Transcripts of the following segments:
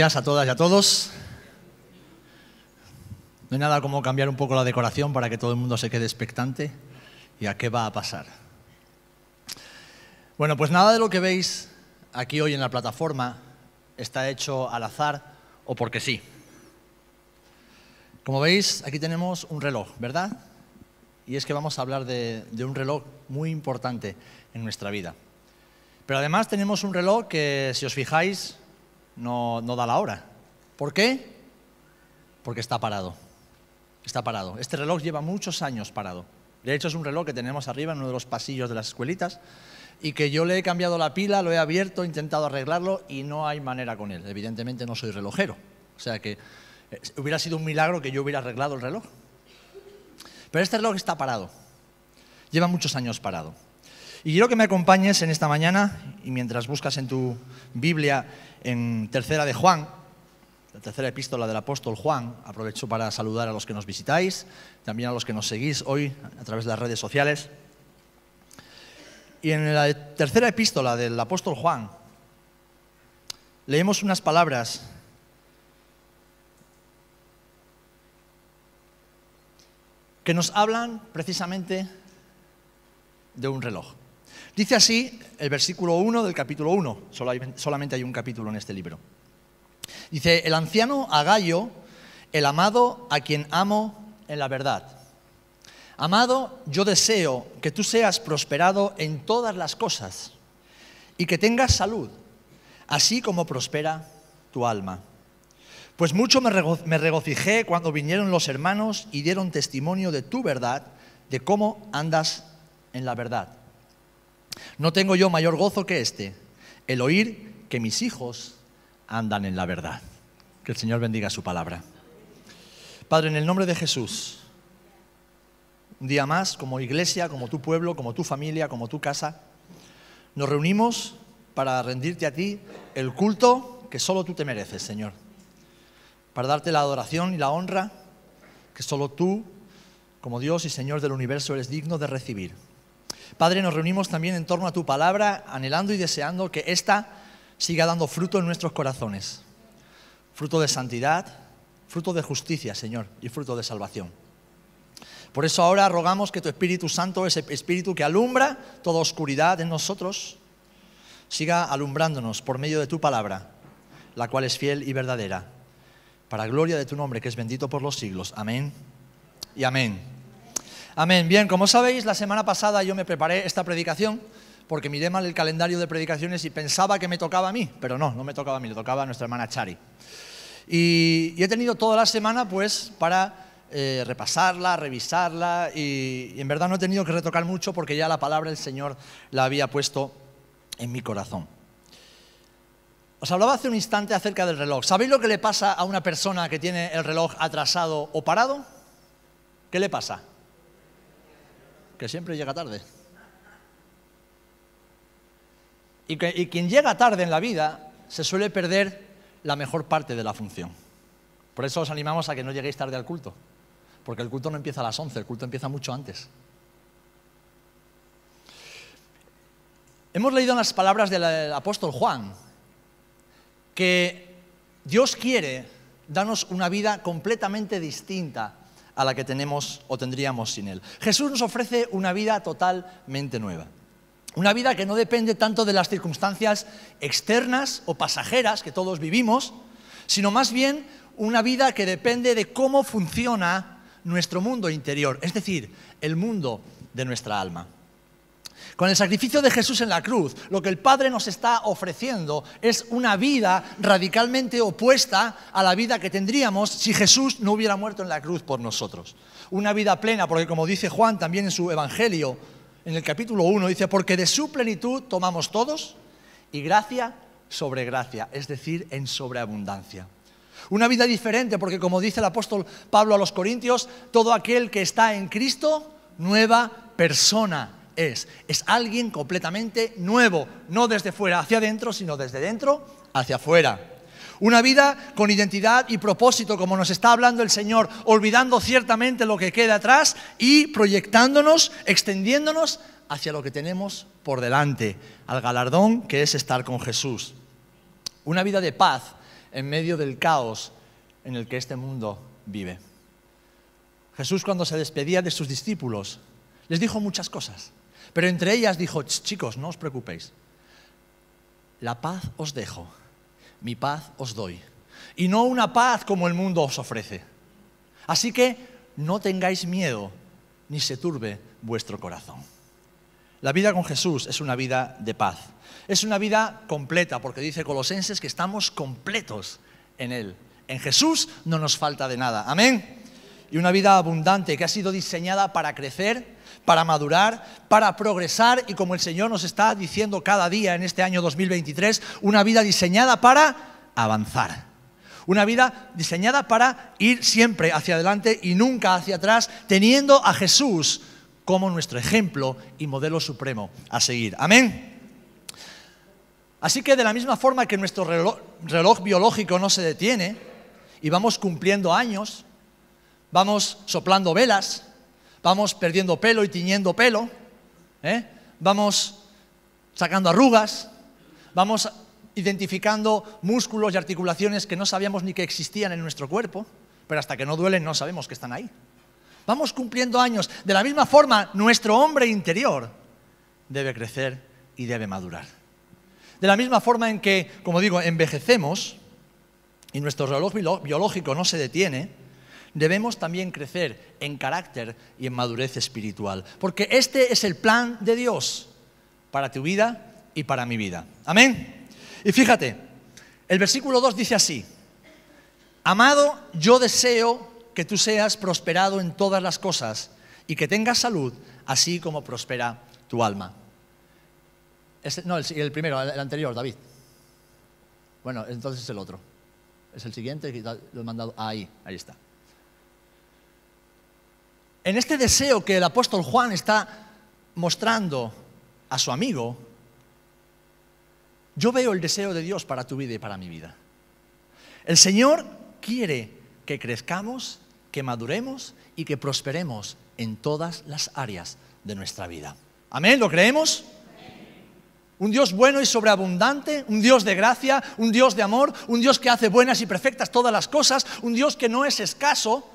días a todas y a todos. No hay nada como cambiar un poco la decoración para que todo el mundo se quede expectante y a qué va a pasar. Bueno, pues nada de lo que veis aquí hoy en la plataforma está hecho al azar o porque sí. Como veis, aquí tenemos un reloj, ¿verdad? Y es que vamos a hablar de, de un reloj muy importante en nuestra vida. Pero además tenemos un reloj que, si os fijáis, no, da la hora. ¿Por qué? Porque está parado. Está parado. Este reloj lleva muchos años parado. De hecho, es un reloj que tenemos arriba en uno de los pasillos de las escuelitas y que yo le he cambiado la pila, lo he abierto, he intentado arreglarlo y no hay manera con él. Evidentemente no soy relojero. O sea que eh, hubiera sido un milagro que yo hubiera arreglado el reloj. Pero este reloj está parado. Lleva muchos años parado. Y quiero que me acompañes en esta mañana y mientras buscas en tu Biblia en tercera de Juan, la tercera epístola del apóstol Juan, aprovecho para saludar a los que nos visitáis, también a los que nos seguís hoy a través de las redes sociales. Y en la tercera epístola del apóstol Juan leemos unas palabras que nos hablan precisamente de un reloj. Dice así el versículo 1 del capítulo 1, solamente hay un capítulo en este libro. Dice, el anciano Agallo, el amado a quien amo en la verdad. Amado, yo deseo que tú seas prosperado en todas las cosas y que tengas salud, así como prospera tu alma. Pues mucho me regocijé cuando vinieron los hermanos y dieron testimonio de tu verdad, de cómo andas en la verdad. No tengo yo mayor gozo que este, el oír que mis hijos andan en la verdad. Que el Señor bendiga su palabra. Padre, en el nombre de Jesús, un día más, como iglesia, como tu pueblo, como tu familia, como tu casa, nos reunimos para rendirte a ti el culto que solo tú te mereces, Señor. Para darte la adoración y la honra que solo tú, como Dios y Señor del universo, eres digno de recibir. Padre, nos reunimos también en torno a tu palabra, anhelando y deseando que ésta siga dando fruto en nuestros corazones. Fruto de santidad, fruto de justicia, Señor, y fruto de salvación. Por eso ahora rogamos que tu Espíritu Santo, ese Espíritu que alumbra toda oscuridad en nosotros, siga alumbrándonos por medio de tu palabra, la cual es fiel y verdadera, para gloria de tu nombre, que es bendito por los siglos. Amén y amén. Amén. Bien, como sabéis, la semana pasada yo me preparé esta predicación porque miré mal el calendario de predicaciones y pensaba que me tocaba a mí, pero no, no me tocaba a mí, le tocaba a nuestra hermana Chari. Y, he tenido toda la semana pues para eh, repasarla, revisarla y, y en verdad no he tenido que retocar mucho porque ya la palabra del Señor la había puesto en mi corazón. Os hablaba hace un instante acerca del reloj. ¿Sabéis lo que le pasa a una persona que tiene el reloj atrasado o parado? ¿Qué le pasa? Que siempre llega tarde. Y, quien llega tarde en la vida se suele perder la mejor parte de la función. Por eso os animamos a que no lleguéis tarde al culto, porque el culto no empieza a las 11, el culto empieza mucho antes. Hemos leído en las palabras del apóstol Juan que Dios quiere darnos una vida completamente distinta a la que tenemos o tendríamos sin Él. Jesús nos ofrece una vida totalmente nueva. Una vida que no depende tanto de las circunstancias externas o pasajeras que todos vivimos, sino más bien una vida que depende de cómo funciona nuestro mundo interior, es decir, el mundo de nuestra alma. Con el sacrificio de Jesús en la cruz, lo que el Padre nos está ofreciendo es una vida radicalmente opuesta a la vida que tendríamos si Jesús no hubiera muerto en la cruz por nosotros. Una vida plena, porque como dice Juan también en su Evangelio, en el capítulo 1, dice, porque de su plenitud tomamos todos y gracia sobre gracia, es decir, en sobreabundancia. Una vida diferente, porque como dice el apóstol Pablo a los Corintios, todo aquel que está en Cristo, nueva persona es. Es alguien completamente nuevo, no desde fuera hacia adentro, sino desde dentro hacia afuera. Una vida con identidad y propósito, como nos está hablando el Señor, olvidando ciertamente lo que queda atrás y proyectándonos, extendiéndonos hacia lo que tenemos por delante, al galardón que es estar con Jesús. Una vida de paz en medio del caos en el que este mundo vive. Jesús cuando se despedía de sus discípulos les dijo muchas cosas, pero entre ellas dijo, chicos, no os preocupéis, la paz os dejo, mi paz os doy, y no una paz como el mundo os ofrece. Así que no tengáis miedo, ni se turbe vuestro corazón. La vida con Jesús es una vida de paz. Es una vida completa, porque dice Colosenses que estamos completos en Él. En Jesús no nos falta de nada. Amén. Y una vida abundante que ha sido diseñada para crecer, para madurar, para progresar y como el Señor nos está diciendo cada día en este año 2023, una vida diseñada para avanzar. Una vida diseñada para ir siempre hacia adelante y nunca hacia atrás, teniendo a Jesús como nuestro ejemplo y modelo supremo a seguir. Amén. Así que de la misma forma que nuestro reloj, biológico no se detiene y vamos cumpliendo años, vamos soplando velas, vamos perdiendo pelo y tiñendo pelo, ¿eh? vamos sacando arrugas, vamos identificando músculos y articulaciones que no sabíamos ni que existían en nuestro cuerpo, pero hasta que no duelen no sabemos que están ahí. Vamos cumpliendo años. De la misma forma, nuestro hombre interior debe crecer y debe madurar. De la misma forma en que, como digo, envejecemos y nuestro reloj biológico no se detiene, debemos también crecer en carácter y en madurez espiritual. Porque este es el plan de Dios para tu vida y para mi vida. Amén. Y fíjate, el versículo 2 dice así, Amado, yo deseo que tú seas prosperado en todas las cosas y que tengas salud, así como prospera tu alma. no, el, primero, el, anterior, David. Bueno, entonces es el otro. Es el siguiente, lo he mandado ahí, ahí está. En este deseo que el apóstol Juan está mostrando a su amigo, yo veo el deseo de Dios para tu vida y para mi vida. El Señor quiere que crezcamos, que maduremos y que prosperemos en todas las áreas de nuestra vida. Amén, ¿lo creemos? Un Dios bueno y sobreabundante, un Dios de gracia, un Dios de amor, un Dios que hace buenas y perfectas todas las cosas, un Dios que no es escaso,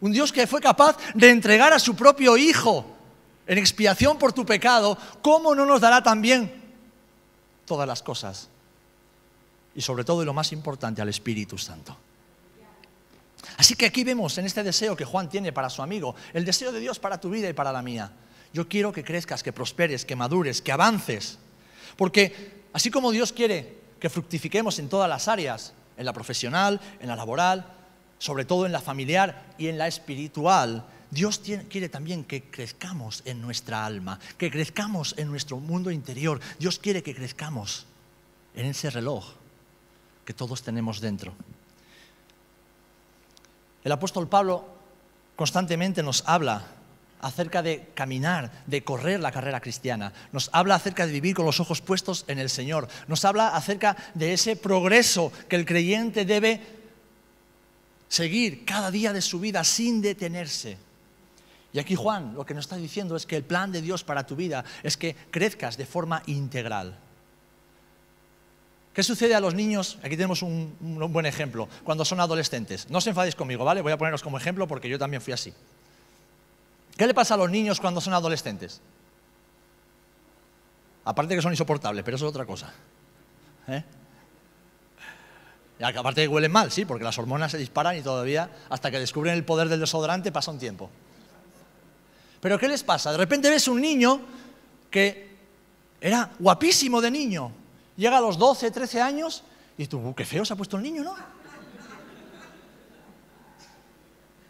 un Dios que fue capaz de entregar a su propio Hijo en expiación por tu pecado, ¿cómo no nos dará también todas las cosas? Y sobre todo, y lo más importante, al Espíritu Santo. Así que aquí vemos en este deseo que Juan tiene para su amigo, el deseo de Dios para tu vida y para la mía. Yo quiero que crezcas, que prosperes, que madures, que avances. Porque así como Dios quiere que fructifiquemos en todas las áreas, en la profesional, en la laboral, sobre todo en la familiar y en la espiritual, Dios quiere también que crezcamos en nuestra alma, que crezcamos en nuestro mundo interior. Dios quiere que crezcamos en ese reloj que todos tenemos dentro. El apóstol Pablo constantemente nos habla acerca de caminar, de correr la carrera cristiana. Nos habla acerca de vivir con los ojos puestos en el Señor. Nos habla acerca de ese progreso que el creyente debe seguir cada día de su vida sin detenerse. Y aquí Juan lo que nos está diciendo es que el plan de Dios para tu vida es que crezcas de forma integral. ¿Qué sucede a los niños? Aquí tenemos un, buen ejemplo, cuando son adolescentes. No os enfadéis conmigo, ¿vale? Voy a poneros como ejemplo porque yo también fui así. ¿Qué le pasa a los niños cuando son adolescentes? Aparte que son insoportables, pero eso es otra cosa. ¿Eh? Aparte huelen mal, sí, porque las hormonas se disparan y todavía, hasta que descubren el poder del desodorante, pasa un tiempo. Pero ¿qué les pasa? De repente ves un niño que era guapísimo de niño, Llega a los 12, 13 años y tú, uh, qué feo se ha puesto el niño, ¿no?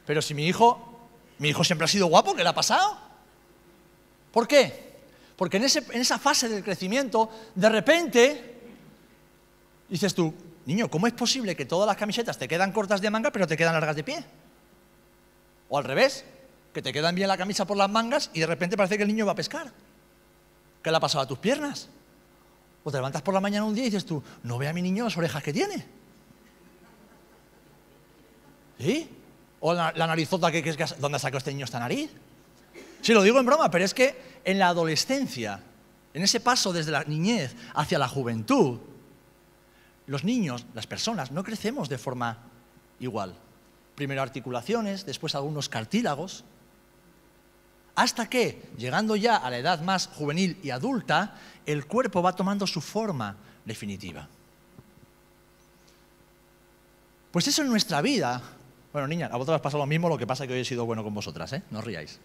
Pero si mi hijo, mi hijo siempre ha sido guapo, ¿qué le ha pasado? ¿Por qué? Porque en, en esa fase del crecimiento, de repente, dices tú, niño, ¿cómo es posible que todas las camisetas te quedan cortas de manga pero te quedan largas de pie? O al revés, que te quedan bien la camisa por las mangas y de repente parece que el niño va a pescar. ¿Qué le ha pasado a tus piernas? O te levantas por la mañana un día y dices tú, no ve a mi niño las orejas que tiene. ¿Sí? O la, narizota que, que, ¿dónde sacó este niño esta nariz? Sí, lo digo en broma, pero es que en la adolescencia, en ese paso desde la niñez hacia la juventud, los niños, las personas, no crecemos de forma igual. Primero articulaciones, después algunos cartílagos, hasta que, llegando ya a la edad más juvenil y adulta, el cuerpo va tomando su forma definitiva. Pues eso en nuestra vida. Bueno, niña, a vosotras pasa lo mismo, lo que pasa es que hoy he sido bueno con vosotras, ¿eh? No os riáis.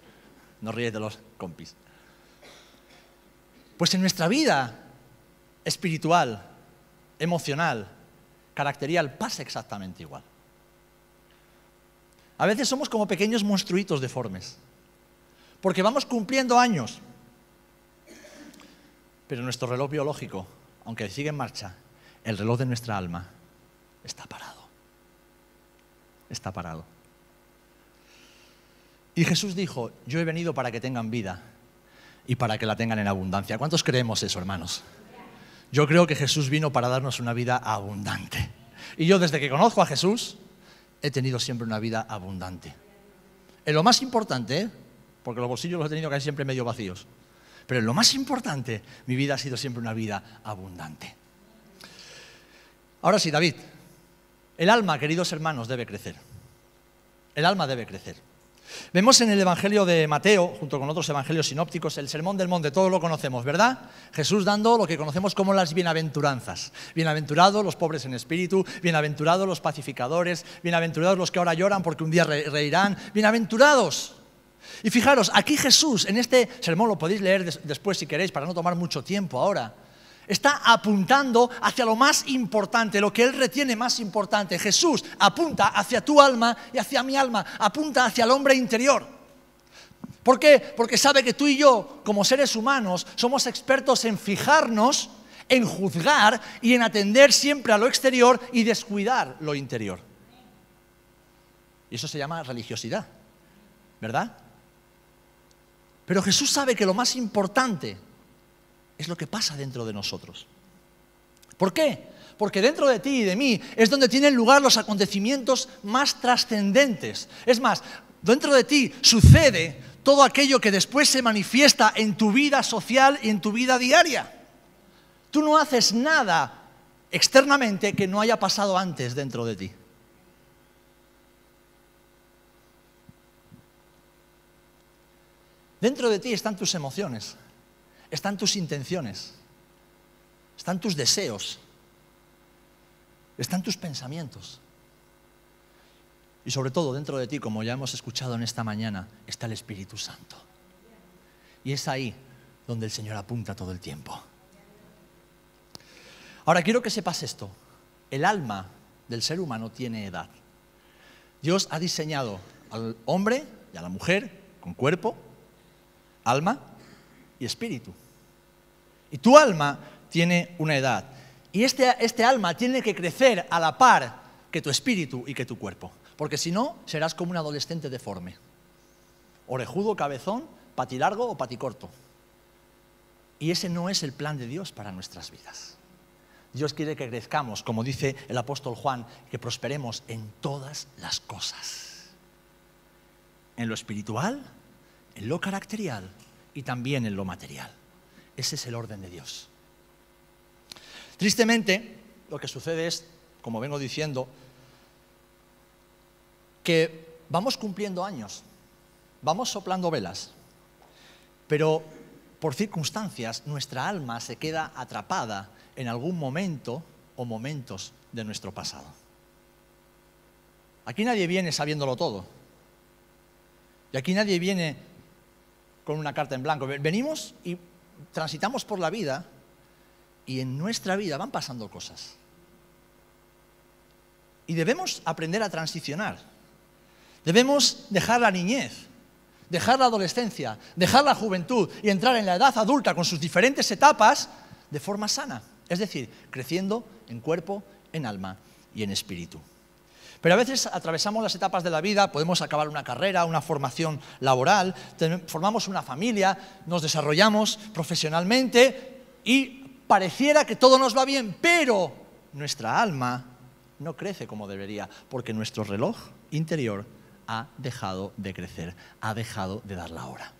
No ríes de los compis. Pues en nuestra vida espiritual, emocional, caracterial, pasa exactamente igual. A veces somos como pequeños monstruitos deformes, porque vamos cumpliendo años, pero nuestro reloj biológico, aunque sigue en marcha, el reloj de nuestra alma está parado. Está parado. Y Jesús dijo, yo he venido para que tengan vida y para que la tengan en abundancia. ¿Cuántos creemos eso, hermanos? Yo creo que Jesús vino para darnos una vida abundante. Y yo desde que conozco a Jesús he tenido siempre una vida abundante. En lo más importante, porque los bolsillos los he tenido casi siempre medio vacíos, pero en lo más importante, mi vida ha sido siempre una vida abundante. Ahora sí, David, el alma, queridos hermanos, debe crecer. El alma debe crecer. Vemos en el Evangelio de Mateo, junto con otros evangelios sinópticos, el Sermón del Monte, todos lo conocemos, ¿verdad? Jesús dando lo que conocemos como las bienaventuranzas. Bienaventurados los pobres en espíritu, bienaventurados los pacificadores, bienaventurados los que ahora lloran porque un día reirán, bienaventurados. Y fijaros, aquí Jesús, en este sermón lo podéis leer después si queréis, para no tomar mucho tiempo ahora está apuntando hacia lo más importante, lo que Él retiene más importante. Jesús apunta hacia tu alma y hacia mi alma, apunta hacia el hombre interior. ¿Por qué? Porque sabe que tú y yo, como seres humanos, somos expertos en fijarnos, en juzgar y en atender siempre a lo exterior y descuidar lo interior. Y eso se llama religiosidad, ¿verdad? Pero Jesús sabe que lo más importante es lo que pasa dentro de nosotros. ¿Por qué? Porque dentro de ti y de mí es donde tienen lugar los acontecimientos más trascendentes. Es más, dentro de ti sucede todo aquello que después se manifiesta en tu vida social y en tu vida diaria. Tú no haces nada externamente que no haya pasado antes dentro de ti. Dentro de ti están tus emociones están tus intenciones, están tus deseos, están tus pensamientos. Y sobre todo dentro de ti, como ya hemos escuchado en esta mañana, está el Espíritu Santo. Y es ahí donde el Señor apunta todo el tiempo. Ahora quiero que sepas esto. El alma del ser humano tiene edad. Dios ha diseñado al hombre y a la mujer con cuerpo, alma y espíritu. Y tu alma tiene una edad. Y este, este alma tiene que crecer a la par que tu espíritu y que tu cuerpo. Porque si no, serás como un adolescente deforme. Orejudo, cabezón, patilargo o paticorto. Y ese no es el plan de Dios para nuestras vidas. Dios quiere que crezcamos, como dice el apóstol Juan, que prosperemos en todas las cosas. En lo espiritual, en lo caracterial y también en lo material. Ese es el orden de Dios. Tristemente, lo que sucede es, como vengo diciendo, que vamos cumpliendo años, vamos soplando velas, pero por circunstancias nuestra alma se queda atrapada en algún momento o momentos de nuestro pasado. Aquí nadie viene sabiéndolo todo. Y aquí nadie viene con una carta en blanco. Venimos y transitamos por la vida y en nuestra vida van pasando cosas. Y debemos aprender a transicionar. Debemos dejar la niñez, dejar la adolescencia, dejar la juventud y entrar en la edad adulta con sus diferentes etapas de forma sana. Es decir, creciendo en cuerpo, en alma y en espíritu. Pero a veces atravesamos las etapas de la vida, podemos acabar una carrera, una formación laboral, formamos una familia, nos desarrollamos profesionalmente y pareciera que todo nos va bien, pero nuestra alma no crece como debería, porque nuestro reloj interior ha dejado de crecer, ha dejado de dar la hora.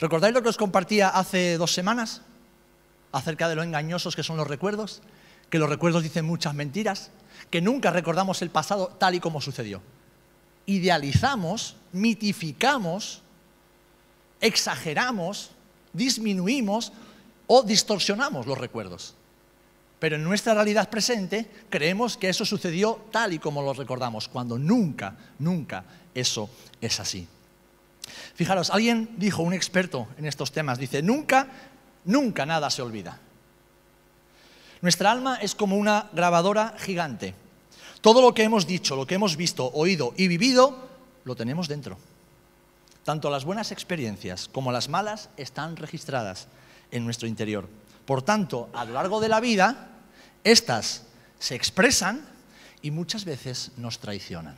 ¿Recordáis lo que os compartía hace dos semanas acerca de lo engañosos que son los recuerdos? que los recuerdos dicen muchas mentiras, que nunca recordamos el pasado tal y como sucedió. Idealizamos, mitificamos, exageramos, disminuimos o distorsionamos los recuerdos. Pero en nuestra realidad presente creemos que eso sucedió tal y como lo recordamos, cuando nunca, nunca eso es así. Fijaros, alguien dijo, un experto en estos temas, dice, nunca, nunca nada se olvida. Nuestra alma es como una grabadora gigante. Todo lo que hemos dicho, lo que hemos visto, oído y vivido, lo tenemos dentro. Tanto las buenas experiencias como las malas están registradas en nuestro interior. Por tanto, a lo largo de la vida, estas se expresan y muchas veces nos traicionan.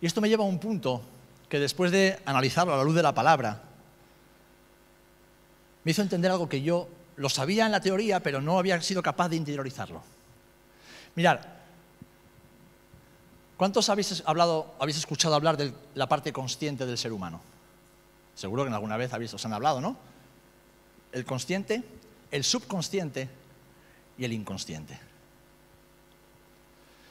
Y esto me lleva a un punto que después de analizarlo a la luz de la palabra, me hizo entender algo que yo lo sabía en la teoría, pero no había sido capaz de interiorizarlo. Mirad, ¿cuántos habéis, hablado, habéis escuchado hablar de la parte consciente del ser humano? Seguro que alguna vez habéis, os han hablado, ¿no? El consciente, el subconsciente y el inconsciente.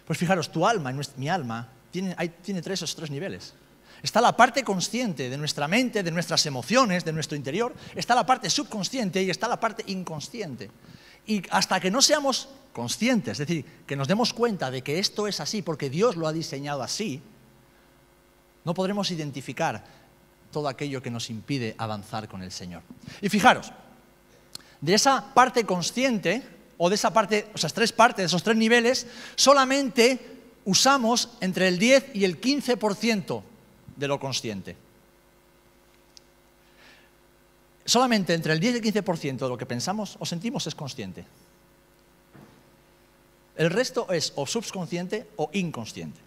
Pues fijaros, tu alma, mi alma, tiene, tiene tres, esos tres niveles. Está la parte consciente de nuestra mente, de nuestras emociones, de nuestro interior. Está la parte subconsciente y está la parte inconsciente. Y hasta que no seamos conscientes, es decir, que nos demos cuenta de que esto es así porque Dios lo ha diseñado así, no podremos identificar todo aquello que nos impide avanzar con el Señor. Y fijaros, de esa parte consciente, o de esa parte, o esas tres partes, esos tres niveles, solamente usamos entre el 10 y el 15% de lo consciente. Solamente entre el 10 y el 15% de lo que pensamos o sentimos es consciente. El resto es o subconsciente o inconsciente.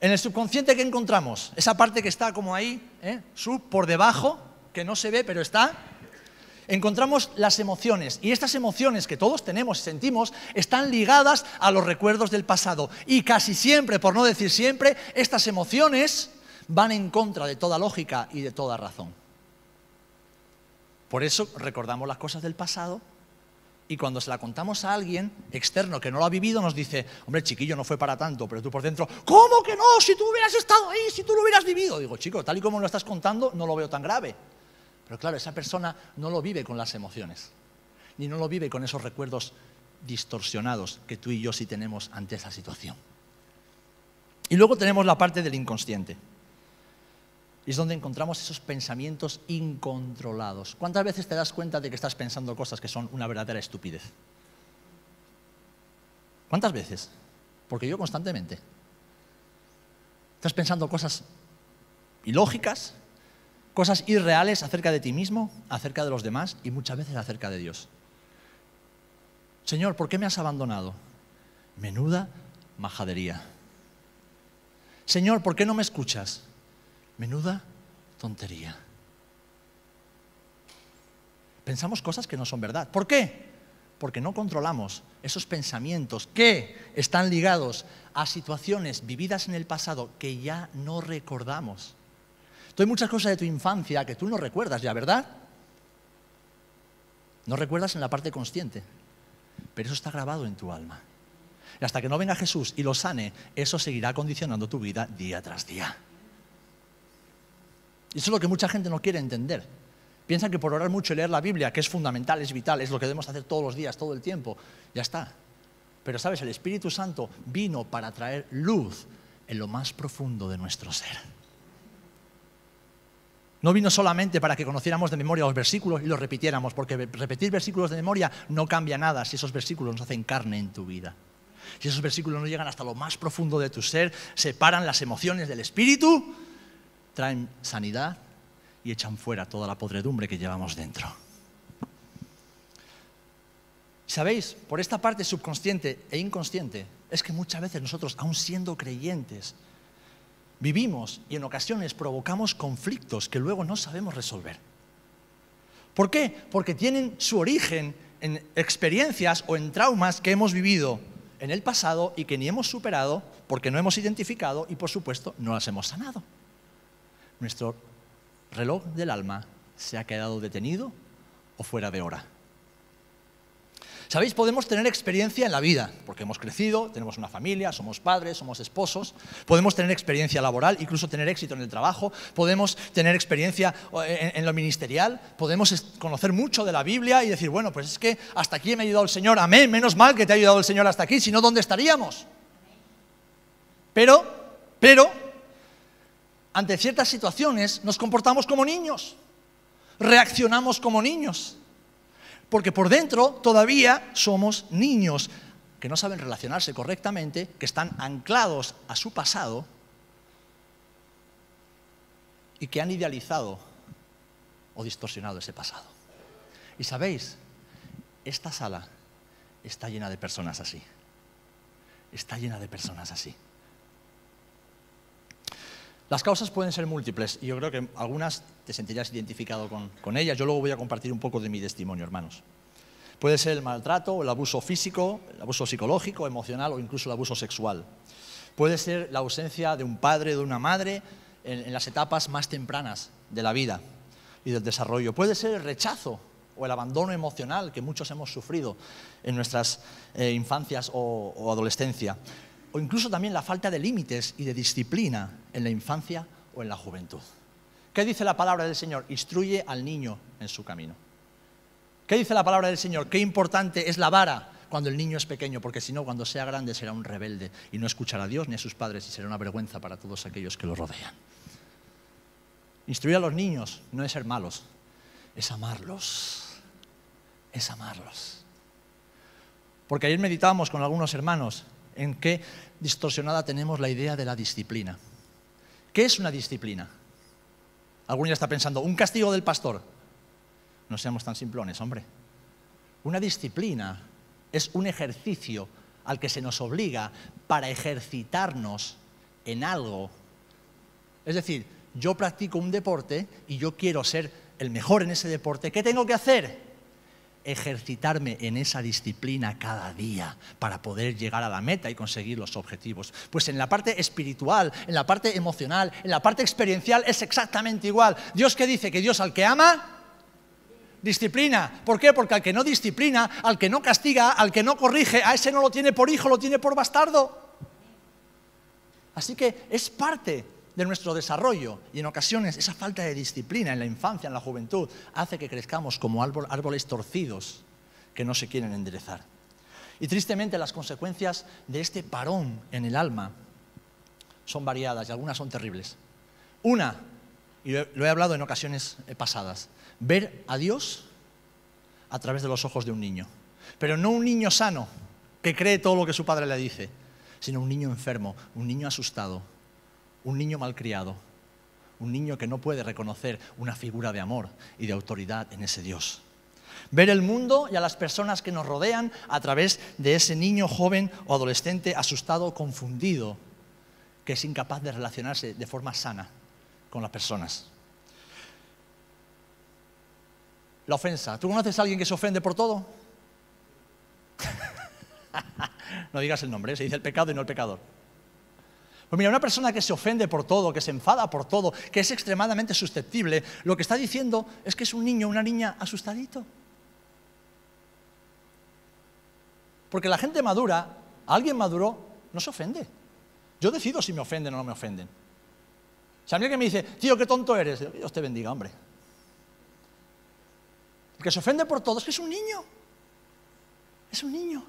En el subconsciente, ¿qué encontramos? Esa parte que está como ahí, ¿eh? sub por debajo, que no se ve, pero está. Encontramos las emociones. Y estas emociones que todos tenemos y sentimos están ligadas a los recuerdos del pasado. Y casi siempre, por no decir siempre, estas emociones van en contra de toda lógica y de toda razón. Por eso recordamos las cosas del pasado y cuando se la contamos a alguien externo que no lo ha vivido, nos dice, hombre, chiquillo, no fue para tanto, pero tú por dentro, ¿cómo que no? Si tú hubieras estado ahí, si tú lo hubieras vivido. Digo, chico, tal y como lo estás contando, no lo veo tan grave. Pero claro, esa persona no lo vive con las emociones, ni no lo vive con esos recuerdos distorsionados que tú y yo sí tenemos ante esa situación. Y luego tenemos la parte del inconsciente. Es donde encontramos esos pensamientos incontrolados. ¿Cuántas veces te das cuenta de que estás pensando cosas que son una verdadera estupidez? ¿Cuántas veces? Porque yo constantemente. Estás pensando cosas ilógicas, cosas irreales acerca de ti mismo, acerca de los demás y muchas veces acerca de Dios. Señor, ¿por qué me has abandonado? Menuda majadería. Señor, ¿por qué no me escuchas? Menuda tontería. Pensamos cosas que no son verdad. ¿Por qué? Porque no controlamos esos pensamientos que están ligados a situaciones vividas en el pasado que ya no recordamos. hay muchas cosas de tu infancia que tú no recuerdas ya, ¿verdad? No recuerdas en la parte consciente, pero eso está grabado en tu alma. Y hasta que no venga Jesús y lo sane, eso seguirá condicionando tu vida día tras día. Y eso es lo que mucha gente no quiere entender. Piensan que por orar mucho y leer la Biblia, que es fundamental, es vital, es lo que debemos hacer todos los días, todo el tiempo, ya está. Pero sabes, el Espíritu Santo vino para traer luz en lo más profundo de nuestro ser. No vino solamente para que conociéramos de memoria los versículos y los repitiéramos, porque repetir versículos de memoria no cambia nada si esos versículos nos hacen carne en tu vida. Si esos versículos no llegan hasta lo más profundo de tu ser, separan las emociones del espíritu, traen sanidad y echan fuera toda la podredumbre que llevamos dentro. ¿Sabéis? Por esta parte subconsciente e inconsciente es que muchas veces nosotros, aun siendo creyentes, vivimos y en ocasiones provocamos conflictos que luego no sabemos resolver. ¿Por qué? Porque tienen su origen en experiencias o en traumas que hemos vivido en el pasado y que ni hemos superado porque no hemos identificado y por supuesto no las hemos sanado nuestro reloj del alma se ha quedado detenido o fuera de hora. Sabéis, podemos tener experiencia en la vida, porque hemos crecido, tenemos una familia, somos padres, somos esposos, podemos tener experiencia laboral, incluso tener éxito en el trabajo, podemos tener experiencia eh, en, lo ministerial, podemos conocer mucho de la Biblia y decir, bueno, pues es que hasta aquí me ha ayudado el Señor, amén, menos mal que te ha ayudado el Señor hasta aquí, si no, ¿dónde estaríamos? Pero, pero, ante ciertas situaciones nos comportamos como niños, reaccionamos como niños porque por dentro todavía somos niños que no saben relacionarse correctamente, que están anclados a su pasado y que han idealizado o distorsionado ese pasado. Y sabéis, esta sala está llena de personas así. Está llena de personas así. Las causas pueden ser múltiples y yo creo que algunas te sentirás identificado con, ellas. Yo luego voy a compartir un poco de mi testimonio, hermanos. Puede ser el maltrato, el abuso físico, el abuso psicológico, emocional o incluso el abuso sexual. Puede ser la ausencia de un padre, de una madre en, las etapas más tempranas de la vida y del desarrollo. Puede ser el rechazo o el abandono emocional que muchos hemos sufrido en nuestras eh, infancias o adolescencia o incluso también la falta de límites y de disciplina en la infancia o en la juventud. ¿Qué dice la palabra del Señor? Instruye al niño en su camino. ¿Qué dice la palabra del Señor? Qué importante es la vara cuando el niño es pequeño, porque si no, cuando sea grande será un rebelde y no escuchará a Dios ni a sus padres y será una vergüenza para todos aquellos que lo rodean. Instruir a los niños no es ser malos, es amarlos, es amarlos. Porque ayer meditábamos con algunos hermanos en qué distorsionada tenemos la idea de la disciplina. ¿Qué es una disciplina? Alguno ya está pensando, un castigo del pastor. No seamos tan simplones, hombre. Una disciplina es un ejercicio al que se nos obliga para ejercitarnos en algo. Es decir, yo practico un deporte y yo quiero ser el mejor en ese deporte. ¿Qué tengo que hacer? Ejercitarme en esa disciplina cada día para poder llegar a la meta y conseguir los objetivos. Pues en la parte espiritual, en la parte emocional, en la parte experiencial es exactamente igual. Dios que dice que Dios al que ama, disciplina. ¿Por qué? Porque al que no disciplina, al que no castiga, al que no corrige, a ese no lo tiene por hijo, lo tiene por bastardo. Así que es parte de nuestro desarrollo y en ocasiones esa falta de disciplina en la infancia, en la juventud, hace que crezcamos como árboles torcidos que no se quieren enderezar. Y tristemente las consecuencias de este parón en el alma son variadas y algunas son terribles. Una, y lo he hablado en ocasiones pasadas, ver a Dios a través de los ojos de un niño. Pero no un niño sano que cree todo lo que su padre le dice, sino un niño enfermo, un niño asustado, un niño malcriado, un niño que no puede reconocer una figura de amor y de autoridad en ese Dios. Ver el mundo y a las personas que nos rodean a través de ese niño joven o adolescente asustado, confundido, que es incapaz de relacionarse de forma sana con las personas. La ofensa. ¿Tú conoces a alguien que se ofende por todo? no digas el nombre, ¿eh? se dice el pecado y no el pecador. Pues mira, una persona que se ofende por todo, que se enfada por todo, que es extremadamente susceptible, lo que está diciendo es que es un niño, una niña asustadito. Porque la gente madura, alguien maduro, no se ofende. Yo decido si me ofenden o no me ofenden. Si alguien que me dice, tío, qué tonto eres, Dios te bendiga, hombre. El que se ofende por todo es que es un niño. Es un niño.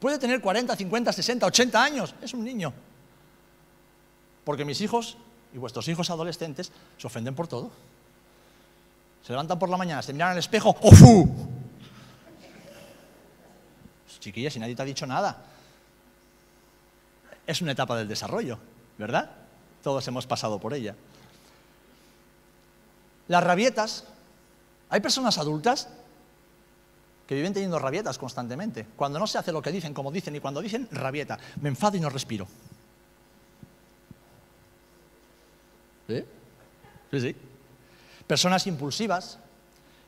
Puede tener 40, 50, 60, 80 años, es un niño. Porque mis hijos y vuestros hijos adolescentes se ofenden por todo. Se levantan por la mañana, se miran al espejo, ¡ofu! Chiquillas, si nadie te ha dicho nada. Es una etapa del desarrollo, ¿verdad? Todos hemos pasado por ella. Las rabietas. Hay personas adultas que viven teniendo rabietas constantemente. Cuando no se hace lo que dicen, como dicen, y cuando dicen rabieta, me enfado y no respiro. ¿Sí? Sí, Personas impulsivas,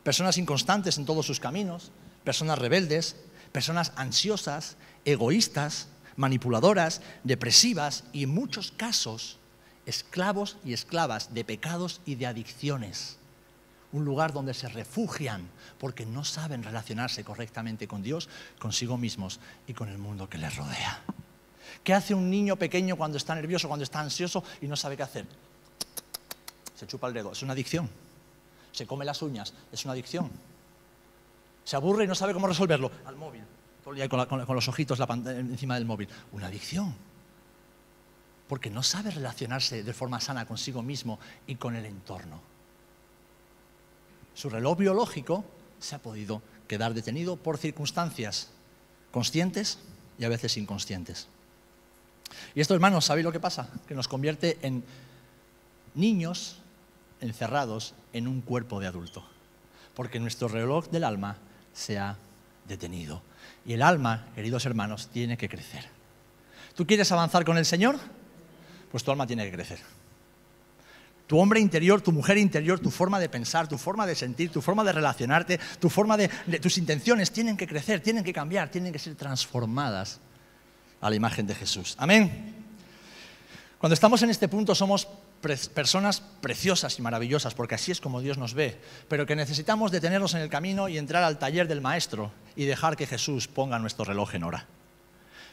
personas inconstantes en todos sus caminos, personas rebeldes, personas ansiosas, egoístas, manipuladoras, depresivas y en muchos casos esclavos y esclavas de pecados y de adicciones. un lugar donde se refugian porque no saben relacionarse correctamente con Dios, consigo mismos y con el mundo que les rodea. ¿Qué hace un niño pequeño cuando está nervioso, cuando está ansioso y no sabe qué hacer? Se chupa el dedo, es una adicción. Se come las uñas, es una adicción. Se aburre y no sabe cómo resolverlo. Al móvil, todo el día con, los ojitos encima del móvil. Una adicción. Porque no sabe relacionarse de forma sana consigo mismo y con el entorno. Su reloj biológico se ha podido quedar detenido por circunstancias conscientes y a veces inconscientes. Y esto, hermanos, ¿sabéis lo que pasa? Que nos convierte en niños encerrados en un cuerpo de adulto. Porque nuestro reloj del alma se ha detenido. Y el alma, queridos hermanos, tiene que crecer. ¿Tú quieres avanzar con el Señor? Pues tu alma tiene que crecer. Tu hombre interior, tu mujer interior, tu forma de pensar, tu forma de sentir, tu forma de relacionarte, tu forma de, tus intenciones tienen que crecer, tienen que cambiar, tienen que ser transformadas a la imagen de Jesús. Amén. Cuando estamos en este punto somos personas preciosas y maravillosas, porque así es como Dios nos ve, pero que necesitamos detenernos en el camino y entrar al taller del Maestro y dejar que Jesús ponga nuestro reloj en hora.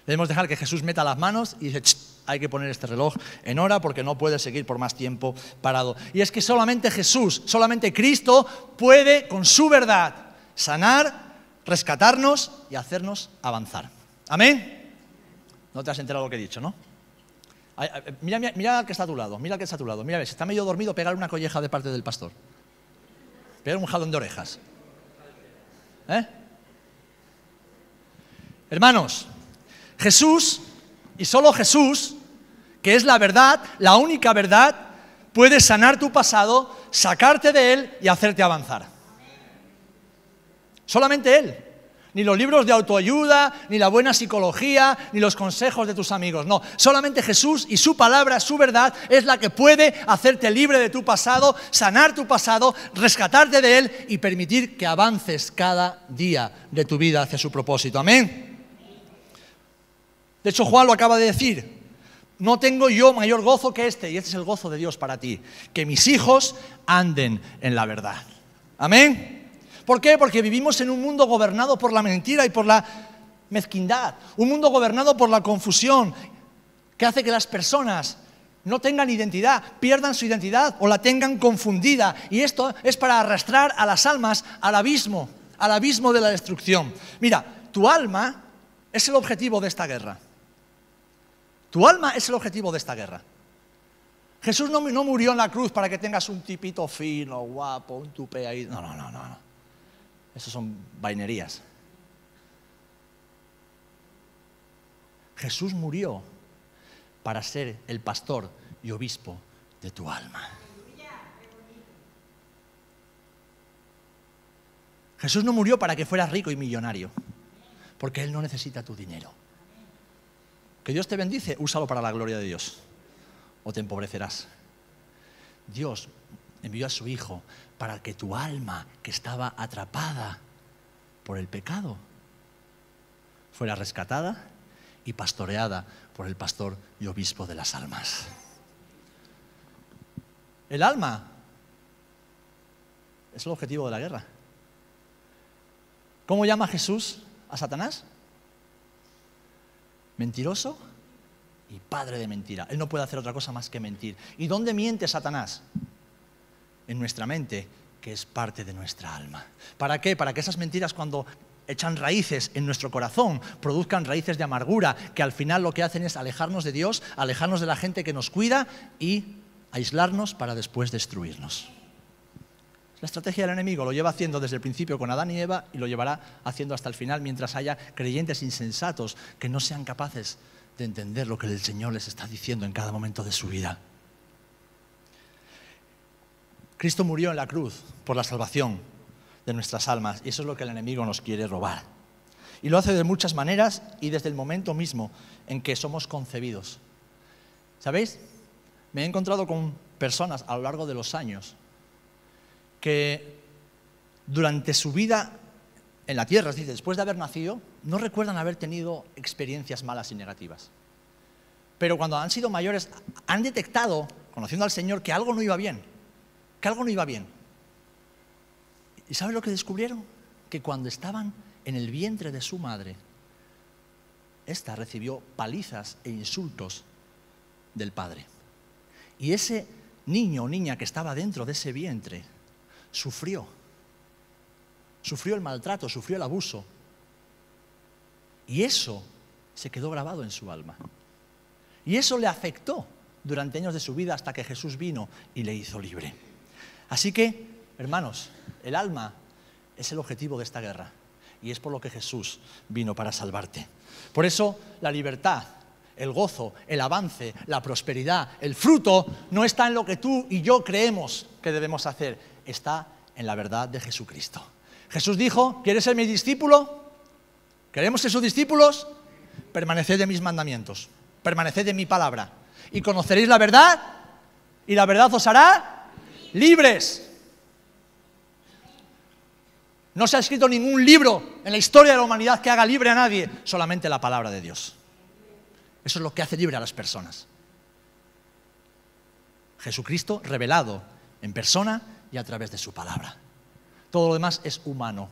Debemos dejar que Jesús meta las manos y dice, hay que poner este reloj en hora porque no puede seguir por más tiempo parado. Y es que solamente Jesús, solamente Cristo puede con su verdad sanar, rescatarnos y hacernos avanzar. Amén. No te has enterado lo que he dicho, ¿no? Mira, mira, al que está a tu lado, mira al que está a tu lado. Mira, si está medio dormido, pegar una colleja de parte del pastor. Pegar un jalón de orejas. ¿Eh? Hermanos, Jesús, y solo Jesús, que es la verdad, la única verdad, puede sanar tu pasado, sacarte de él y hacerte avanzar. Solamente Él. Ni los libros de autoayuda, ni la buena psicología, ni los consejos de tus amigos. No, solamente Jesús y su palabra, su verdad, es la que puede hacerte libre de tu pasado, sanar tu pasado, rescatarte de él y permitir que avances cada día de tu vida hacia su propósito. Amén. De hecho, Juan lo acaba de decir. No tengo yo mayor gozo que este, y este es el gozo de Dios para ti, que mis hijos anden en la verdad. Amén. ¿Por qué? Porque vivimos en un mundo gobernado por la mentira y por la mezquindad, un mundo gobernado por la confusión, que hace que las personas no tengan identidad, pierdan su identidad o la tengan confundida. Y esto es para arrastrar a las almas al abismo, al abismo de la destrucción. Mira, tu alma es el objetivo de esta guerra. Tu alma es el objetivo de esta guerra. Jesús no, no murió en la cruz para que tengas un tipito fino, guapo, un tupé ahí. No, no, no, no. Esas son vainerías. Jesús murió para ser el pastor y obispo de tu alma. Jesús no murió para que fueras rico y millonario, porque Él no necesita tu dinero. Que Dios te bendice, úsalo para la gloria de Dios, o te empobrecerás. Dios envió a su Hijo para que tu alma, que estaba atrapada por el pecado, fuera rescatada y pastoreada por el pastor y obispo de las almas. El alma es el objetivo de la guerra. ¿Cómo llama Jesús a Satanás? Mentiroso y padre de mentira. Él no puede hacer otra cosa más que mentir. ¿Y dónde miente Satanás? En nuestra mente que es parte de nuestra alma. ¿Para qué? Para que esas mentiras cuando echan raíces en nuestro corazón, produzcan raíces de amargura, que al final lo que hacen es alejarnos de Dios, alejarnos de la gente que nos cuida y aislarnos para después destruirnos. La estrategia del enemigo lo lleva haciendo desde el principio con Adán y Eva y lo llevará haciendo hasta el final mientras haya creyentes insensatos que no sean capaces de entender lo que el Señor les está diciendo en cada momento de su vida. Cristo murió en la cruz por la salvación de nuestras almas y eso es lo que el enemigo nos quiere robar. Y lo hace de muchas maneras y desde el momento mismo en que somos concebidos. ¿Sabéis? Me he encontrado con personas a lo largo de los años que durante su vida en la tierra, decir, después de haber nacido, no recuerdan haber tenido experiencias malas y negativas. Pero cuando han sido mayores, han detectado, conociendo al Señor, que algo no iba bien que algo no iba bien. ¿Y sabe lo que descubrieron? Que cuando estaban en el vientre de su madre, ésta recibió palizas e insultos del padre. Y ese niño o niña que estaba dentro de ese vientre sufrió. Sufrió el maltrato, sufrió el abuso. Y eso se quedó grabado en su alma. Y eso le afectó durante años de su vida hasta que Jesús vino y le hizo libre. Así que, hermanos, el alma es el objetivo de esta guerra y es por lo que Jesús vino para salvarte. Por eso la libertad, el gozo, el avance, la prosperidad, el fruto no está en lo que tú y yo creemos que debemos hacer, está en la verdad de Jesucristo. Jesús dijo, ¿quieres ser mi discípulo? ¿Queremos ser sus discípulos? Permaneced de mis mandamientos, permaneced de mi palabra y conoceréis la verdad y la verdad os hará libres. No se ha escrito ningún libro en la historia de la humanidad que haga libre a nadie, solamente la palabra de Dios. Eso es lo que hace libre a las personas. Jesucristo revelado en persona y a través de su palabra. Todo lo demás es humano.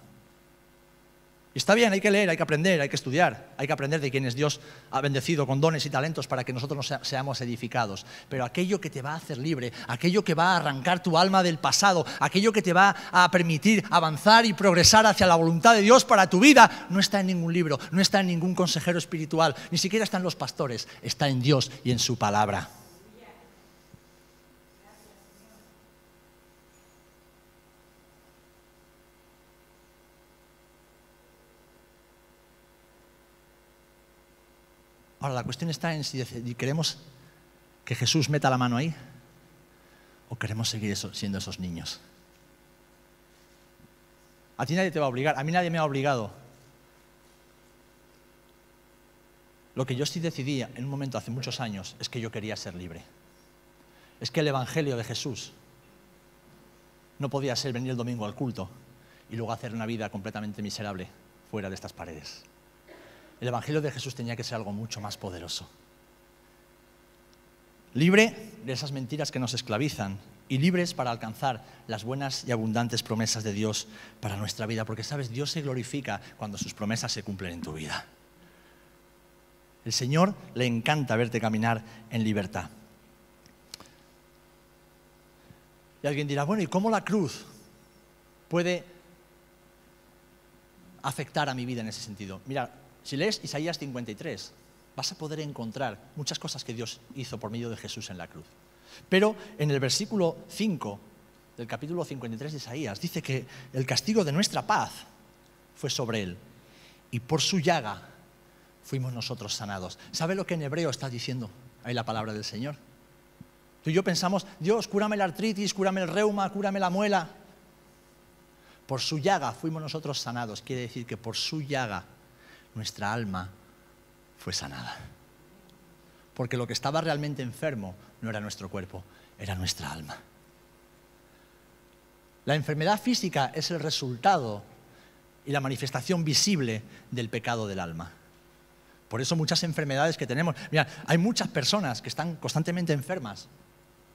Y está bien, hay que leer, hay que aprender, hay que estudiar, hay que aprender de quienes Dios ha bendecido con dones y talentos para que nosotros seamos edificados. Pero aquello que te va a hacer libre, aquello que va a arrancar tu alma del pasado, aquello que te va a permitir avanzar y progresar hacia la voluntad de Dios para tu vida, no está en ningún libro, no está en ningún consejero espiritual, ni siquiera está en los pastores, está en Dios y en su palabra. La cuestión está en si queremos que Jesús meta la mano ahí o queremos seguir siendo esos niños. A ti nadie te va a obligar, a mí nadie me ha obligado. Lo que yo sí decidí en un momento hace muchos años es que yo quería ser libre. Es que el Evangelio de Jesús no podía ser venir el domingo al culto y luego hacer una vida completamente miserable fuera de estas paredes. El Evangelio de Jesús tenía que ser algo mucho más poderoso. Libre de esas mentiras que nos esclavizan y libres para alcanzar las buenas y abundantes promesas de Dios para nuestra vida, porque sabes, Dios se glorifica cuando sus promesas se cumplen en tu vida. El Señor le encanta verte caminar en libertad. Y alguien dirá, bueno, ¿y cómo la cruz puede afectar a mi vida en ese sentido? Mira, si lees Isaías 53, vas a poder encontrar muchas cosas que Dios hizo por medio de Jesús en la cruz. Pero en el versículo 5 del capítulo 53 de Isaías dice que el castigo de nuestra paz fue sobre él y por su llaga fuimos nosotros sanados. ¿Sabe lo que en hebreo está diciendo ahí la palabra del Señor? Tú y yo pensamos, Dios, cúrame la artritis, cúrame el reuma, cúrame la muela. Por su llaga fuimos nosotros sanados. Quiere decir que por su llaga nuestra alma fue sanada. Porque lo que estaba realmente enfermo no era nuestro cuerpo, era nuestra alma. La enfermedad física es el resultado y la manifestación visible del pecado del alma. Por eso muchas enfermedades que tenemos, mira, hay muchas personas que están constantemente enfermas.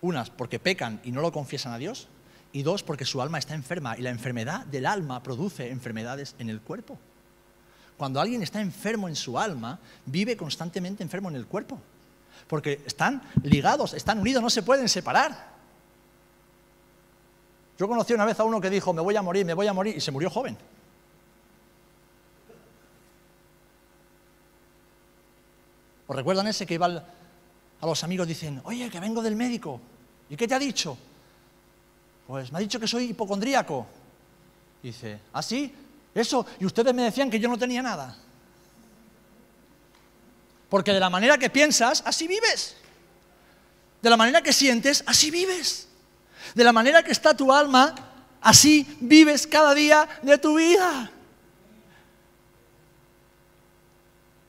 Unas porque pecan y no lo confiesan a Dios, y dos porque su alma está enferma y la enfermedad del alma produce enfermedades en el cuerpo. Cuando alguien está enfermo en su alma, vive constantemente enfermo en el cuerpo. Porque están ligados, están unidos, no se pueden separar. Yo conocí una vez a uno que dijo, me voy a morir, me voy a morir, y se murió joven. ¿Os recuerdan ese que iba a los amigos dicen, oye, que vengo del médico? ¿Y qué te ha dicho? Pues me ha dicho que soy hipocondríaco. Dice, ¿ah, sí? Eso, y ustedes me decían que yo no tenía nada. Porque de la manera que piensas, así vives. De la manera que sientes, así vives. De la manera que está tu alma, así vives cada día de tu vida.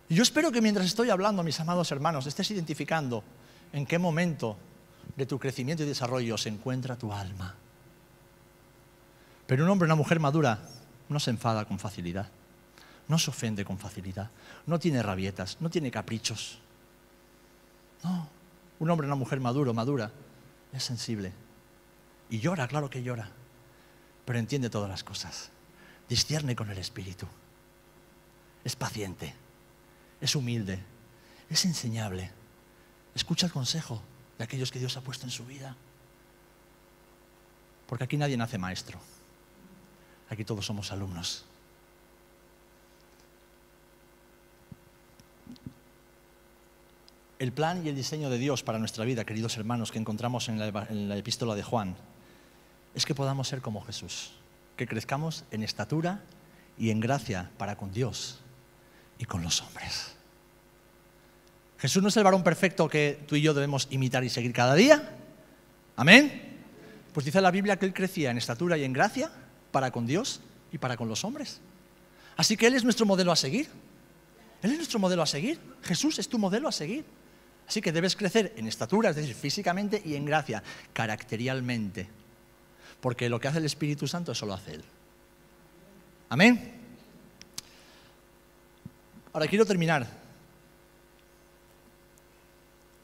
Y yo espero que mientras estoy hablando, mis amados hermanos, estés identificando en qué momento de tu crecimiento y desarrollo se encuentra tu alma. Pero un hombre, una mujer madura, no se enfada con facilidad, no se ofende con facilidad, no tiene rabietas, no tiene caprichos. No, un hombre, una mujer maduro, madura, es sensible. Y llora, claro que llora. pero entiende todas las cosas. Discierne con el Espíritu. Es paciente, es humilde, es enseñable. Escucha el consejo de aquellos que Dios ha puesto en su vida. Porque aquí nadie nace maestro. Aquí todos somos alumnos. El plan y el diseño de Dios para nuestra vida, queridos hermanos, que encontramos en la, epístola de Juan, es que podamos ser como Jesús, que crezcamos en estatura y en gracia para con Dios y con los hombres. Jesús no es el varón perfecto que tú y yo debemos imitar y seguir cada día. Amén. Pues dice la Biblia que él crecía en estatura y en gracia para con Dios y para con los hombres. Así que Él es nuestro modelo a seguir. Él es nuestro modelo a seguir. Jesús es tu modelo a seguir. Así que debes crecer en estatura, es decir, físicamente y en gracia, caracterialmente. Porque lo que hace el Espíritu Santo eso lo hace Él. Amén. Ahora quiero terminar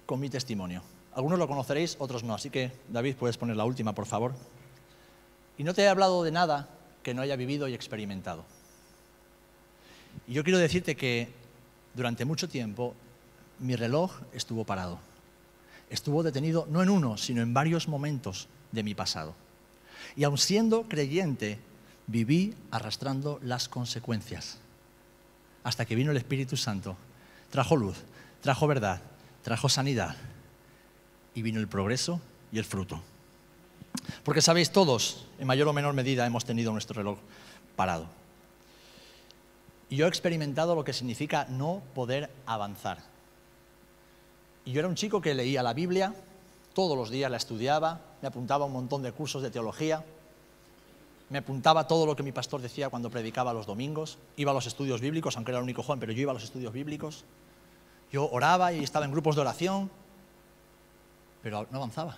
con mi testimonio. Algunos lo conoceréis, otros no. Así que, David, puedes poner la última, por favor. Y no te he hablado de nada que no haya vivido y experimentado. Y yo quiero decirte que durante mucho tiempo mi reloj estuvo parado. Estuvo detenido no en uno, sino en varios momentos de mi pasado. Y aun siendo creyente, viví arrastrando las consecuencias. Hasta que vino el Espíritu Santo, trajo luz, trajo verdad, trajo sanidad y vino el progreso y el fruto. Porque sabéis todos, en mayor o menor medida hemos tenido nuestro reloj parado. Y yo he experimentado lo que significa no poder avanzar. Y yo era un chico que leía la Biblia, todos los días la estudiaba, me apuntaba a un montón de cursos de teología, me apuntaba todo lo que mi pastor decía cuando predicaba los domingos, iba a los estudios bíblicos, aunque era el único joven, pero yo iba a los estudios bíblicos, yo oraba y estaba en grupos de oración, pero no avanzaba,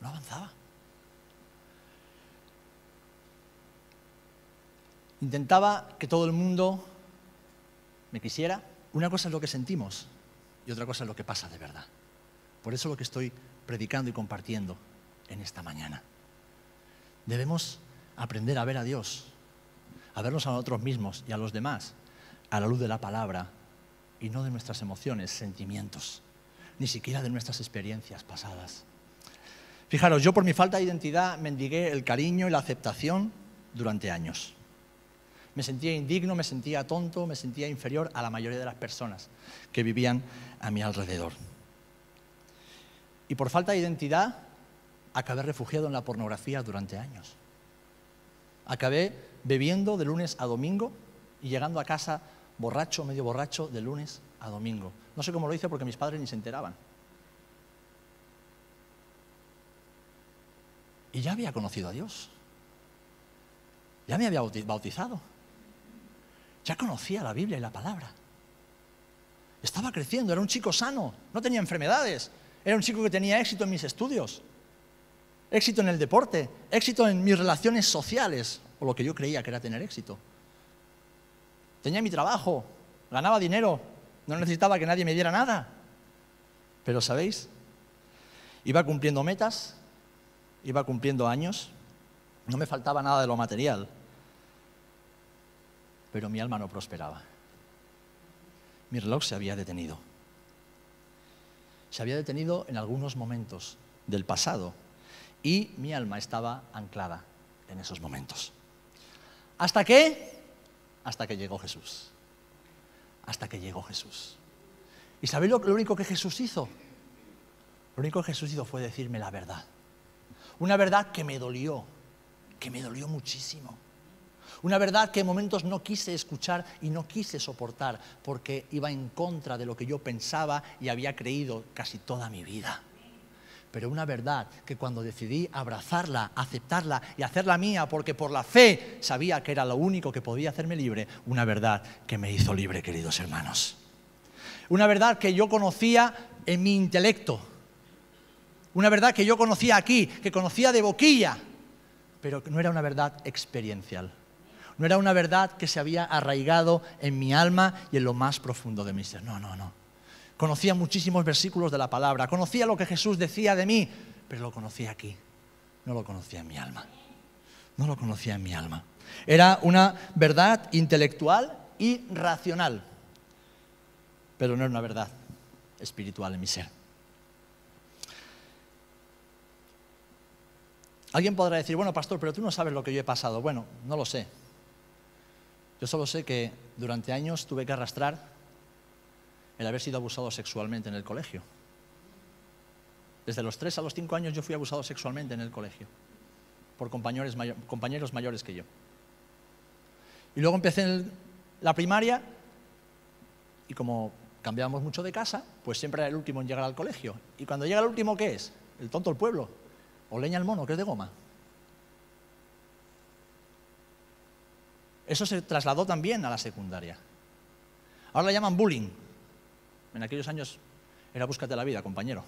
no avanzaba. Intentaba que todo el mundo me quisiera. Una cosa es lo que sentimos y otra cosa es lo que pasa de verdad. Por eso lo que estoy predicando y compartiendo en esta mañana. Debemos aprender a ver a Dios, a vernos a nosotros mismos y a los demás a la luz de la palabra y no de nuestras emociones, sentimientos, ni siquiera de nuestras experiencias pasadas. Fijaros, yo por mi falta de identidad mendigué el cariño y la aceptación durante años. Me sentía indigno, me sentía tonto, me sentía inferior a la mayoría de las personas que vivían a mi alrededor. Y por falta de identidad, acabé refugiado en la pornografía durante años. Acabé bebiendo de lunes a domingo y llegando a casa borracho, medio borracho, de lunes a domingo. No sé cómo lo hice porque mis padres ni se enteraban. Y ya había conocido a Dios. Ya me había bautizado. Ya conocía la Biblia y la palabra. Estaba creciendo, era un chico sano, no tenía enfermedades. Era un chico que tenía éxito en mis estudios, éxito en el deporte, éxito en mis relaciones sociales, o lo que yo creía que era tener éxito. Tenía mi trabajo, ganaba dinero, no necesitaba que nadie me diera nada. Pero, ¿sabéis? Iba cumpliendo metas, iba cumpliendo años, no me faltaba nada de lo material, pero mi alma no prosperaba. Mi reloj se había detenido. Se había detenido en algunos momentos del pasado y mi alma estaba anclada en esos momentos. ¿Hasta qué? Hasta que llegó Jesús. Hasta que llegó Jesús. ¿Y sabéis lo, único que Jesús hizo? Lo único que Jesús hizo fue decirme la verdad. Una verdad que me dolió, que me dolió muchísimo. Una verdad que en momentos no quise escuchar y no quise soportar porque iba en contra de lo que yo pensaba y había creído casi toda mi vida. Pero una verdad que cuando decidí abrazarla, aceptarla y hacerla mía, porque por la fe sabía que era lo único que podía hacerme libre, una verdad que me hizo libre, queridos hermanos. Una verdad que yo conocía en mi intelecto. Una verdad que yo conocía aquí, que conocía de boquilla, pero no era una verdad experiencial no era una verdad que se había arraigado en mi alma y en lo más profundo de mi ser. No, no, no. Conocía muchísimos versículos de la palabra, conocía lo que Jesús decía de mí, pero lo conocía aquí, no lo conocía en mi alma. No lo conocía en mi alma. Era una verdad intelectual y racional, pero no era una verdad espiritual en mi ser. Alguien podrá decir, bueno, pastor, pero tú no sabes lo que yo he pasado. Bueno, no lo sé. Yo solo sé que durante años tuve que arrastrar el haber sido abusado sexualmente en el colegio. Desde los 3 a los 5 años yo fui abusado sexualmente en el colegio por compañeros, mayores que yo. Y luego empecé la primaria y como cambiábamos mucho de casa, pues siempre era el último en llegar al colegio. Y cuando llega el último, ¿qué es? El tonto el pueblo. O leña el mono, que es de goma. Eso se trasladó también a la secundaria. Ahora la llaman bullying. En aquellos años era búscate la vida, compañero.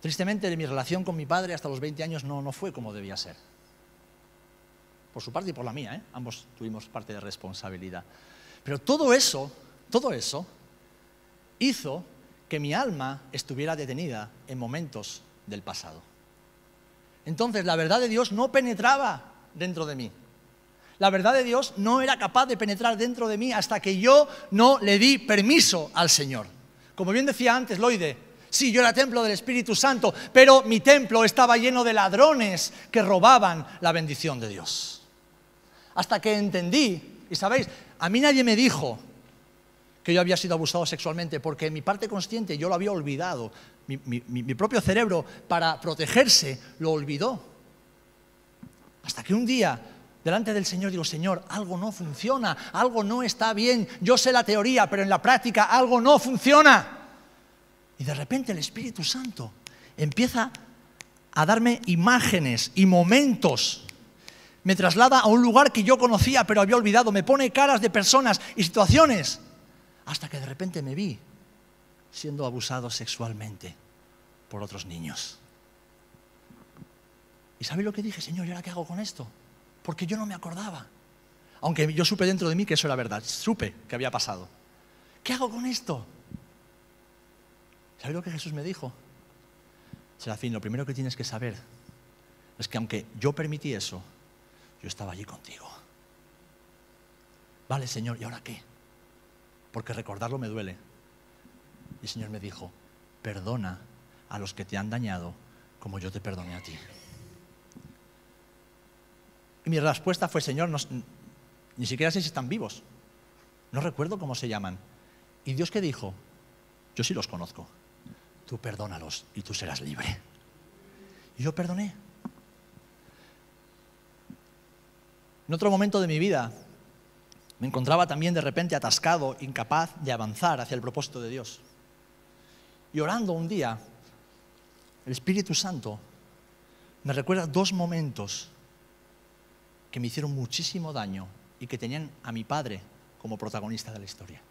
Tristemente, mi relación con mi padre hasta los 20 años no, no fue como debía ser. Por su parte y por la mía, ¿eh? ambos tuvimos parte de responsabilidad. Pero todo eso, todo eso, hizo que mi alma estuviera detenida en momentos del pasado. Entonces la verdad de Dios no penetraba dentro de mí. La verdad de Dios no era capaz de penetrar dentro de mí hasta que yo no le di permiso al Señor. Como bien decía antes Loide, sí, yo era templo del Espíritu Santo, pero mi templo estaba lleno de ladrones que robaban la bendición de Dios. Hasta que entendí, y sabéis, a mí nadie me dijo que yo había sido abusado sexualmente, porque en mi parte consciente yo lo había olvidado. Mi, mi propio cerebro, para protegerse, lo olvidó. Hasta que un día delante del Señor digo, Señor, algo no funciona, algo no está bien, yo sé la teoría, pero en la práctica algo no funciona. Y de repente el Espíritu Santo empieza a darme imágenes y momentos. Me traslada a un lugar que yo conocía pero había olvidado, me pone caras de personas y situaciones, hasta que de repente me vi siendo abusado sexualmente por otros niños. ¿Y sabe lo que dije, Señor? ¿y ahora qué hago con esto? porque yo no me acordaba. Aunque yo supe dentro de mí que eso era verdad, supe que había pasado. ¿Qué hago con esto? ¿Sabes lo que Jesús me dijo? Serafín, lo primero que tienes que saber es que aunque yo permití eso, yo estaba allí contigo. Vale, Señor, ¿y ahora qué? Porque recordarlo me duele. Y el Señor me dijo, perdona a los que te han dañado como yo te perdoné a ti. Y mi respuesta fue, Señor, ni siquiera sé si están vivos. No recuerdo cómo se llaman. ¿Y Dios qué dijo? Yo sí los conozco. Tú perdónalos y tú serás libre. Y yo perdoné. En otro momento de mi vida me encontraba también de repente atascado, incapaz de avanzar hacia el propósito de Dios. Y orando un día, el Espíritu Santo me recuerda dos momentos que me hicieron muchísimo daño y que tenían a mi padre como protagonista de la historia.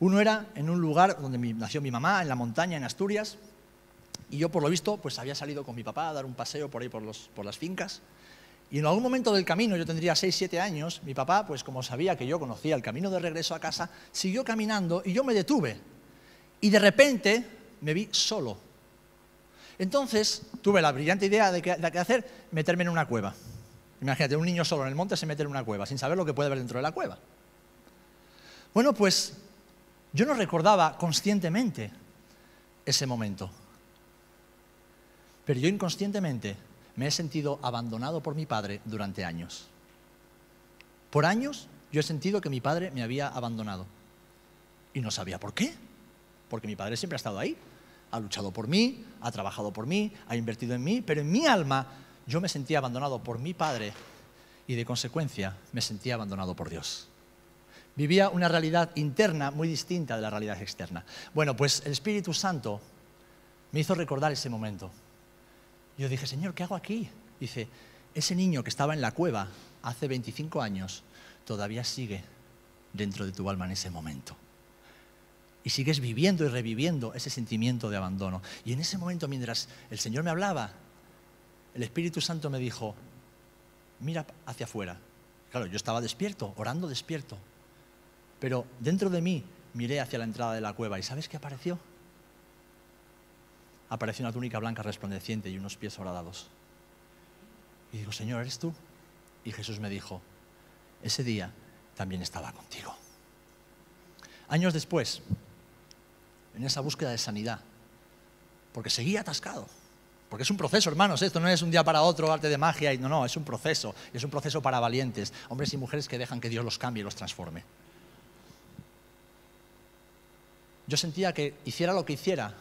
Uno era en un lugar donde nació mi mamá, en la montaña, en Asturias, y yo por lo visto pues había salido con mi papá a dar un paseo por ahí por, por las fincas, y en algún momento del camino, yo tendría 6, 7 años, mi papá, pues como sabía que yo conocía el camino de regreso a casa, siguió caminando y yo me detuve. Y de repente me vi solo entonces tuve la brillante idea de qué hacer, meterme en una cueva. Imagínate, un niño solo en el monte se mete en una cueva, sin saber lo que puede haber dentro de la cueva. Bueno, pues yo no recordaba conscientemente ese momento. Pero yo inconscientemente me he sentido abandonado por mi padre durante años. Por años yo he sentido que mi padre me había abandonado. Y no sabía por qué. Porque mi padre siempre ha estado ahí ha luchado por mí, ha trabajado por mí, ha invertido en mí, pero en mi alma yo me sentía abandonado por mi padre y de consecuencia me sentía abandonado por Dios. Vivía una realidad interna muy distinta de la realidad externa. Bueno, pues el Espíritu Santo me hizo recordar ese momento. Yo dije, Señor, ¿qué hago aquí? Dice, ese niño que estaba en la cueva hace 25 años todavía sigue dentro de tu alma en ese momento y sigues viviendo y reviviendo ese sentimiento de abandono. Y en ese momento, mientras el Señor me hablaba, el Espíritu Santo me dijo, mira hacia afuera. Claro, yo estaba despierto, orando despierto. Pero dentro de mí miré hacia la entrada de la cueva y ¿sabes qué apareció? apareció una túnica blanca resplandeciente y unos pies horadados. Y digo, Señor, ¿eres tú? Y Jesús me dijo, ese día también estaba contigo. Años después, en esa búsqueda de sanidad, porque seguía atascado, porque es un proceso, hermanos, esto no es un día para otro, arte de magia, y no, no, es un proceso, es un proceso para valientes, hombres y mujeres que dejan que Dios los cambie y los transforme. Yo sentía que hiciera lo que hiciera,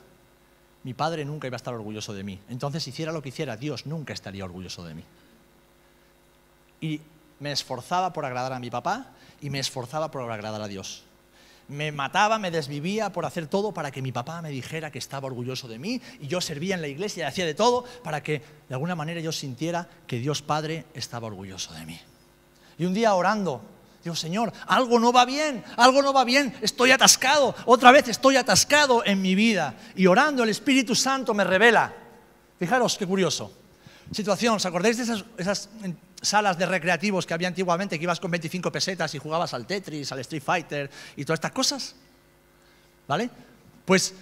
mi padre nunca iba a estar orgulloso de mí. Entonces, hiciera lo que hiciera, Dios nunca estaría orgulloso de mí. Y me esforzaba por agradar a mi papá y me esforzaba por agradar a Dios. Me mataba, me desvivía por hacer todo para que mi papá me dijera que estaba orgulloso de mí y yo servía en la iglesia y hacía de todo para que de alguna manera yo sintiera que Dios Padre estaba orgulloso de mí. Y un día orando, digo, Señor, algo no va bien, algo no va bien, estoy atascado, otra vez estoy atascado en mi vida. Y orando el Espíritu Santo me revela. Fijaros qué curioso. Situación, ¿os acordáis de esas, esas salas de recreativos que había antiguamente, que ibas con 25 pesetas y jugabas al Tetris, al Street Fighter y todas estas cosas. ¿Vale? Pues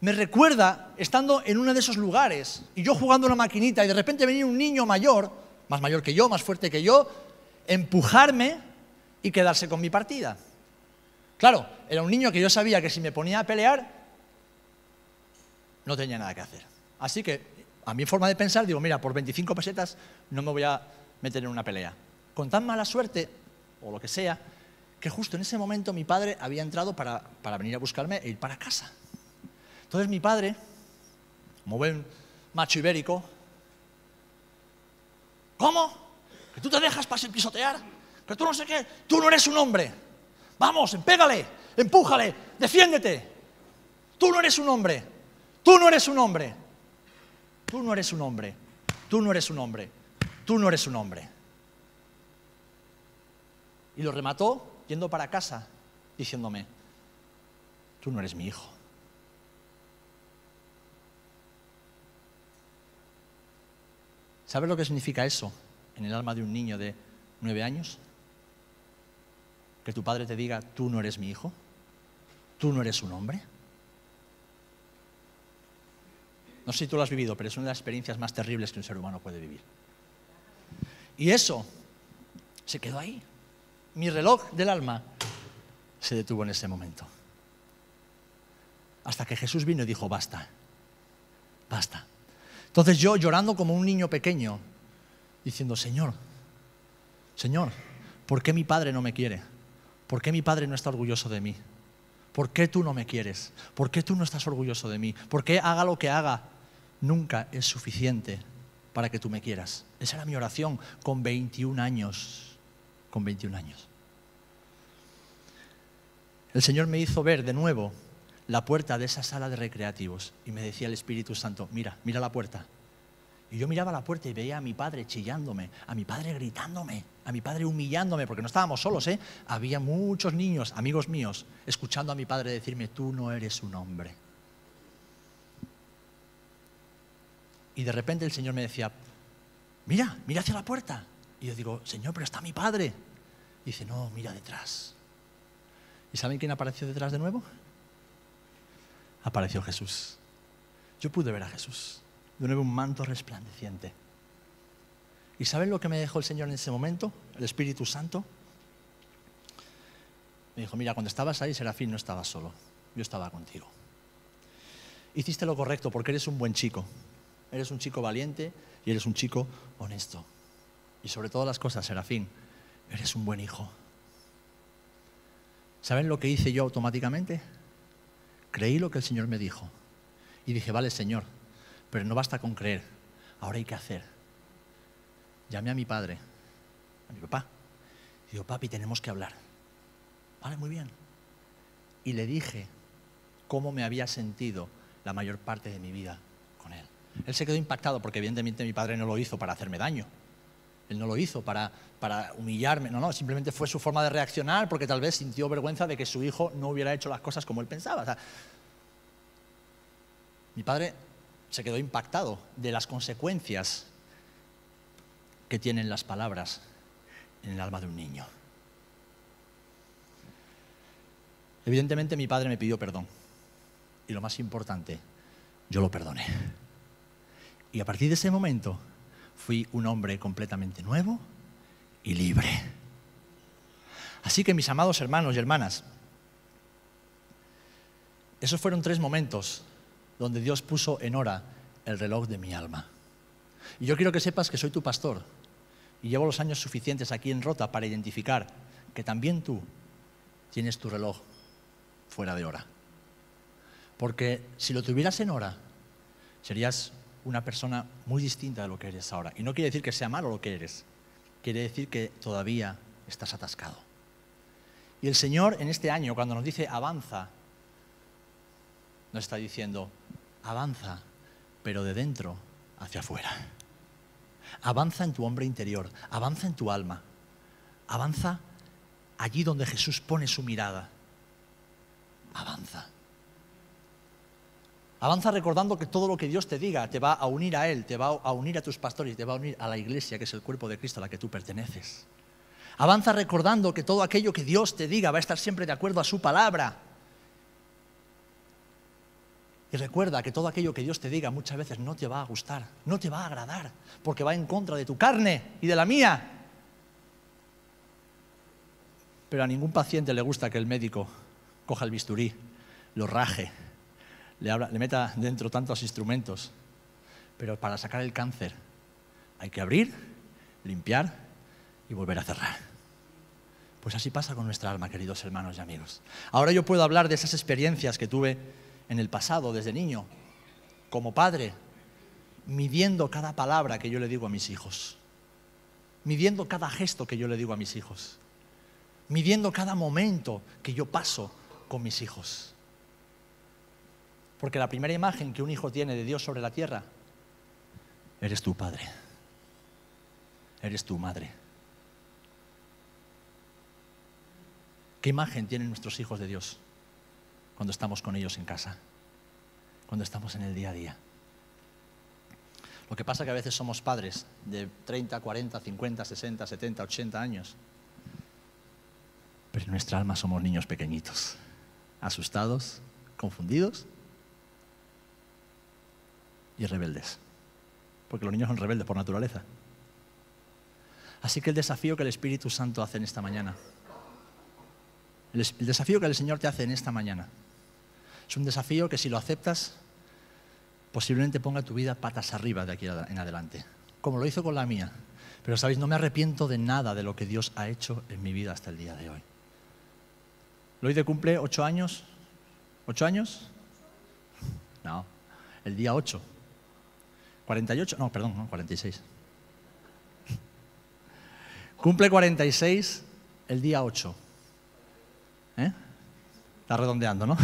me recuerda estando en uno de esos lugares y yo jugando una maquinita y de repente venía un niño mayor, más mayor que yo, más fuerte que yo, empujarme y quedarse con mi partida. Claro, era un niño que yo sabía que si me ponía a pelear no tenía nada que hacer. Así que a mi forma de pensar digo, mira, por 25 pesetas no me voy a meter en una pelea. Con tan mala suerte, o lo que sea, que justo en ese momento mi padre había entrado para, venir a buscarme e ir para casa. Entonces mi padre, como buen macho ibérico, ¿cómo? ¿Que tú te dejas para pisotear? ¿Que tú no sé qué? Tú no eres un hombre. Vamos, pégale, empújale, defiéndete. Tú no eres un hombre. Tú no eres un hombre. Tú no eres un hombre. Tú no eres un hombre tú no eres un hombre. Y lo remató yendo para casa diciéndome, tú no eres mi hijo. ¿Sabes lo que significa eso en el alma de un niño de nueve años? Que tu padre te diga, tú no eres mi hijo, tú no eres un hombre. No sé si tú lo has vivido, pero es una de las experiencias más terribles que un ser humano puede vivir. Y eso se quedó ahí. Mi reloj del alma se detuvo en ese momento. Hasta que Jesús vino y dijo, basta, basta. Entonces yo llorando como un niño pequeño, diciendo, Señor, Señor, ¿por qué mi padre no me quiere? ¿Por qué mi padre no está orgulloso de mí? ¿Por qué tú no me quieres? ¿Por qué tú no estás orgulloso de mí? ¿Por qué haga lo que haga? Nunca es suficiente para que tú me quieras. Esa era mi oración con 21 años. Con 21 años. El Señor me hizo ver de nuevo la puerta de esa sala de recreativos y me decía el Espíritu Santo, mira, mira la puerta. Y yo miraba la puerta y veía a mi padre chillándome, a mi padre gritándome, a mi padre humillándome, porque no estábamos solos, ¿eh? Había muchos niños, amigos míos, escuchando a mi padre decirme, tú no eres un hombre. Y de repente el Señor me decía, mira, mira hacia la puerta. Y yo digo, Señor, pero está mi padre. Y dice, no, mira detrás. ¿Y saben quién apareció detrás de nuevo? Apareció Jesús. Yo pude ver a Jesús. De nuevo un manto resplandeciente. ¿Y saben lo que me dejó el Señor en ese momento? El Espíritu Santo. Me dijo, mira, cuando estabas ahí, Serafín, no estabas solo. Yo estaba contigo. Hiciste lo correcto porque eres un buen chico eres un chico valiente y eres un chico honesto. Y sobre todas las cosas, Serafín, eres un buen hijo. ¿Saben lo que hice yo automáticamente? Creí lo que el Señor me dijo. Y dije, vale, Señor, pero no basta con creer. Ahora hay que hacer. Llamé a mi padre, a mi papá. Y digo, papi, tenemos que hablar. Vale, muy bien. Y le dije cómo me había sentido la mayor parte de mi vida él. Se quedó impactado porque evidentemente mi padre no lo hizo para hacerme daño. Él no lo hizo para, para humillarme, no, no, simplemente fue su forma de reaccionar porque tal vez sintió vergüenza de que su hijo no hubiera hecho las cosas como él pensaba. mi padre se quedó impactado de las consecuencias que tienen las palabras en el alma de un niño. Evidentemente mi padre me pidió perdón. Y lo más importante, yo lo perdoné. Y a partir de ese momento fui un hombre completamente nuevo y libre. Así que mis amados hermanos y hermanas, esos fueron tres momentos donde Dios puso en hora el reloj de mi alma. Y yo quiero que sepas que soy tu pastor y llevo los años suficientes aquí en Rota para identificar que también tú tienes tu reloj fuera de hora. Porque si lo tuvieras en hora, serías una persona muy distinta de lo que eres ahora. Y no quiere decir que sea malo lo que eres, quiere decir que todavía estás atascado. Y el Señor en este año, cuando nos dice avanza, nos está diciendo, avanza, pero de dentro hacia afuera. Avanza en tu hombre interior, avanza en tu alma, avanza allí donde Jesús pone su mirada. Avanza. Avanza recordando que todo lo que Dios te diga te va a unir a Él, te va a unir a tus pastores, te va a unir a la iglesia, que es el cuerpo de Cristo a la que tú perteneces. Avanza recordando que todo aquello que Dios te diga va a estar siempre de acuerdo a su palabra. Y recuerda que todo aquello que Dios te diga muchas veces no te va a gustar, no te va a agradar, porque va en contra de tu carne y de la mía. Pero a ningún paciente le gusta que el médico coja el bisturí, lo raje, le, meta dentro tantos instrumentos. Pero para sacar el cáncer hay que abrir, limpiar y volver a cerrar. Pues así pasa con nuestra alma, queridos hermanos y amigos. Ahora yo puedo hablar de esas experiencias que tuve en el pasado, desde niño, como padre, midiendo cada palabra que yo le digo a mis hijos, midiendo cada gesto que yo le digo a mis hijos, midiendo cada momento que yo paso con mis hijos. Porque la primera imagen que un hijo tiene de Dios sobre la tierra, eres tu padre, eres tu madre. ¿Qué imagen tienen nuestros hijos de Dios cuando estamos con ellos en casa? Cuando estamos en el día a día. Lo que pasa es que a veces somos padres de 30, 40, 50, 60, 70, 80 años. Pero en nuestra alma somos niños pequeñitos, asustados, confundidos y rebeldes. Porque los niños son rebeldes por naturaleza. Así que el desafío que el Espíritu Santo hace en esta mañana, el, desafío que el Señor te hace en esta mañana, es un desafío que si lo aceptas, posiblemente ponga tu vida patas arriba de aquí en adelante, como lo hizo con la mía. Pero sabéis, no me arrepiento de nada de lo que Dios ha hecho en mi vida hasta el día de hoy. de cumple ocho años. ¿Ocho años? No, el día ocho. 48, no, perdón, no, 46. Cumple 46 el día 8. ¿Eh? Está redondeando, ¿no?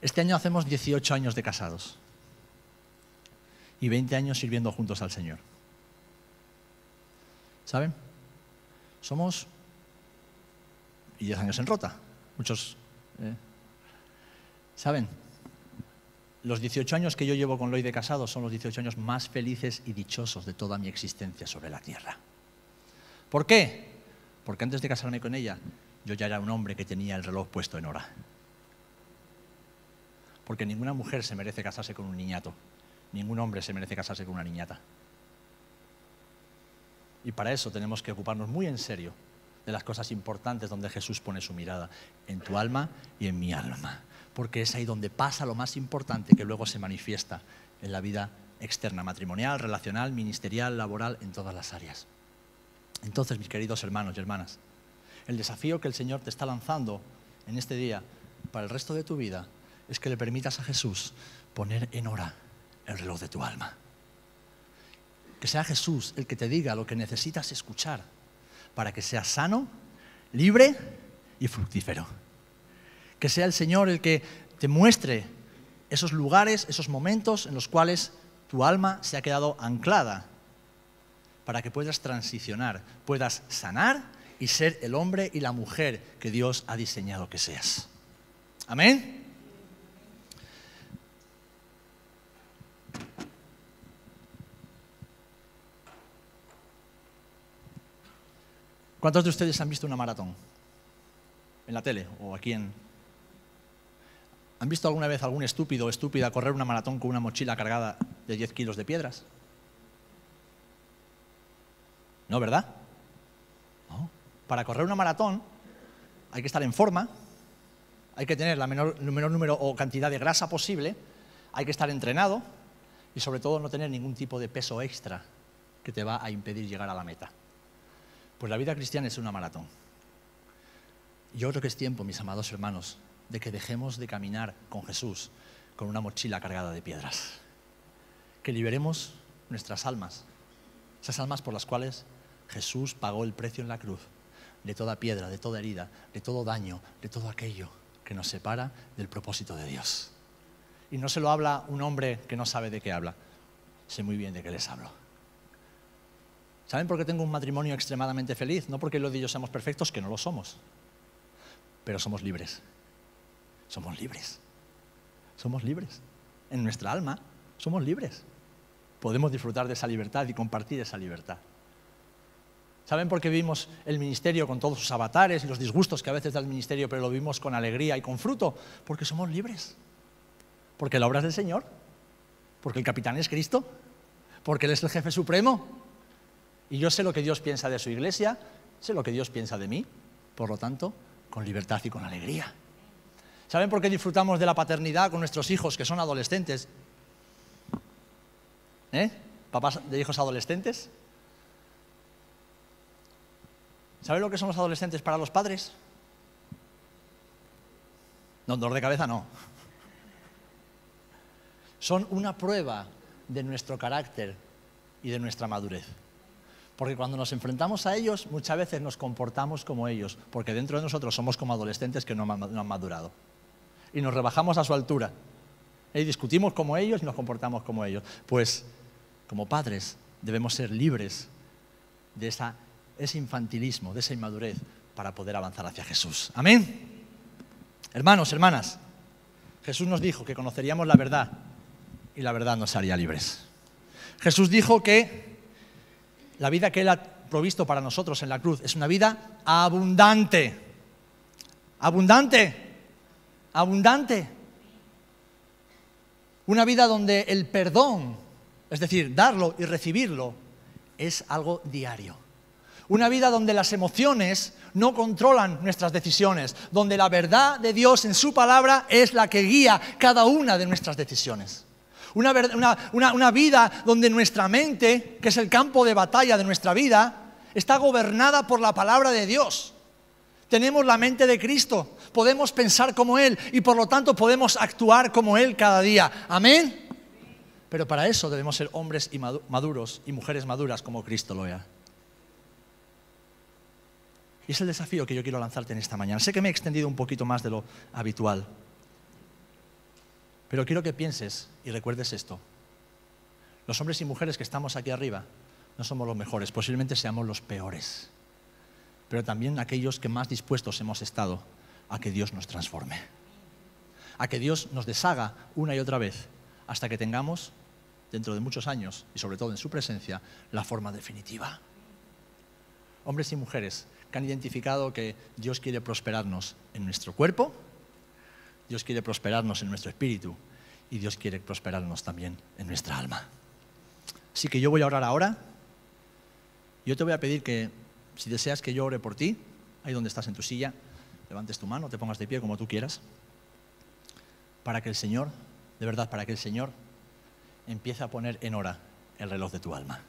Este año hacemos 18 años de casados y 20 años sirviendo juntos al Señor. ¿Saben? Somos y 10 años en rota. Muchos ¿eh? ¿Saben? Los 18 años que yo llevo con Loy de casado son los 18 años más felices y dichosos de toda mi existencia sobre la tierra. ¿Por qué? Porque antes de casarme con ella, yo ya era un hombre que tenía el reloj puesto en hora. Porque ninguna mujer se merece casarse con un niñato, ningún hombre se merece casarse con una niñata. Y para eso tenemos que ocuparnos muy en serio de las cosas importantes donde Jesús pone su mirada, en tu alma y en mi alma porque es ahí donde pasa lo más importante que luego se manifiesta en la vida externa, matrimonial, relacional, ministerial, laboral, en todas las áreas. Entonces, mis queridos hermanos y hermanas, el desafío que el Señor te está lanzando en este día para el resto de tu vida es que le permitas a Jesús poner en hora el reloj de tu alma. Que sea Jesús el que te diga lo que necesitas escuchar para que seas sano, libre y fructífero. Que sea el Señor el que te muestre esos lugares, esos momentos en los cuales tu alma se ha quedado anclada para que puedas transicionar, puedas sanar y ser el hombre y la mujer que Dios ha diseñado que seas. Amén. ¿Cuántos de ustedes han visto una maratón? En la tele o aquí en, ¿Han visto alguna vez algún estúpido o estúpida correr una maratón con una mochila cargada de 10 kilos de piedras? ¿No, verdad? Para correr una maratón hay que estar en forma, hay que tener la menor, menor número o cantidad de grasa posible, hay que estar entrenado y sobre todo no tener ningún tipo de peso extra que te va a impedir llegar a la meta. Pues la vida cristiana es una maratón. Yo creo que es tiempo, mis amados hermanos, de que dejemos de caminar con Jesús con una mochila cargada de piedras. Que liberemos nuestras almas, esas almas por las cuales Jesús pagó el precio en la cruz de toda piedra, de toda herida, de todo daño, de todo aquello que nos separa del propósito de Dios. Y no se lo habla un hombre que no sabe de qué habla. Sé muy bien de qué les hablo. ¿Saben por qué tengo un matrimonio extremadamente feliz? No porque los de ellos seamos perfectos, que no lo somos, pero somos libres. Somos libres. Somos libres. En nuestra alma somos libres. Podemos disfrutar de esa libertad y compartir esa libertad. ¿Saben por qué vimos el ministerio con todos sus avatares y los disgustos que a veces da el ministerio, pero lo vimos con alegría y con fruto? Porque somos libres. Porque la obra es del Señor. Porque el capitán es Cristo. Porque Él es el jefe supremo. Y yo sé lo que Dios piensa de su iglesia, sé lo que Dios piensa de mí. Por lo tanto, con libertad y con alegría. ¿Saben por qué disfrutamos de la paternidad con nuestros hijos que son adolescentes? ¿Eh? ¿Papás de hijos adolescentes? ¿Saben lo que son los adolescentes para los padres? No, dolor de cabeza no. Son una prueba de nuestro carácter y de nuestra madurez. Porque cuando nos enfrentamos a ellos, muchas veces nos comportamos como ellos, porque dentro de nosotros somos como adolescentes que no han madurado. Y nos rebajamos a su altura. Y discutimos como ellos y nos comportamos como ellos. Pues, como padres, debemos ser libres de ese infantilismo, de esa inmadurez, para poder avanzar hacia Jesús. Amén. Hermanos, hermanas, Jesús nos dijo que conoceríamos la verdad y la verdad nos haría libres. Jesús dijo que la vida que Él ha provisto para nosotros en la cruz es una vida abundante. Abundante. Abundante. Una vida donde el perdón, es decir, darlo y recibirlo, es algo diario. Una vida donde las emociones no controlan nuestras decisiones, donde la verdad de Dios en su palabra es la que guía cada una de nuestras decisiones. Una, vida donde nuestra mente, que es el campo de batalla de nuestra vida, está gobernada por la palabra de Dios. Tenemos la mente de Cristo, podemos pensar como Él y por lo tanto podemos actuar como Él cada día. Amén. Pero para eso debemos ser hombres maduros y mujeres maduras como Cristo lo era. Y es el desafío que yo quiero lanzarte en esta mañana. Sé que me he extendido un poquito más de lo habitual, pero quiero que pienses y recuerdes esto. Los hombres y mujeres que estamos aquí arriba no somos los mejores, posiblemente seamos los peores, pero también aquellos que más dispuestos hemos estado a que Dios nos transforme, a que Dios nos deshaga una y otra vez hasta que tengamos, dentro de muchos años y sobre todo en su presencia, la forma definitiva. Hombres y mujeres que han identificado que Dios quiere prosperarnos en nuestro cuerpo, Dios quiere prosperarnos en nuestro espíritu y Dios quiere prosperarnos también en nuestra alma. Así que yo voy a orar ahora. Yo te voy a pedir que, si deseas que yo ore por ti, ahí donde estás en tu silla, levantes tu mano, te pongas de pie como tú quieras, para que el Señor, de verdad, para que el Señor empiece a poner en hora el reloj de tu alma.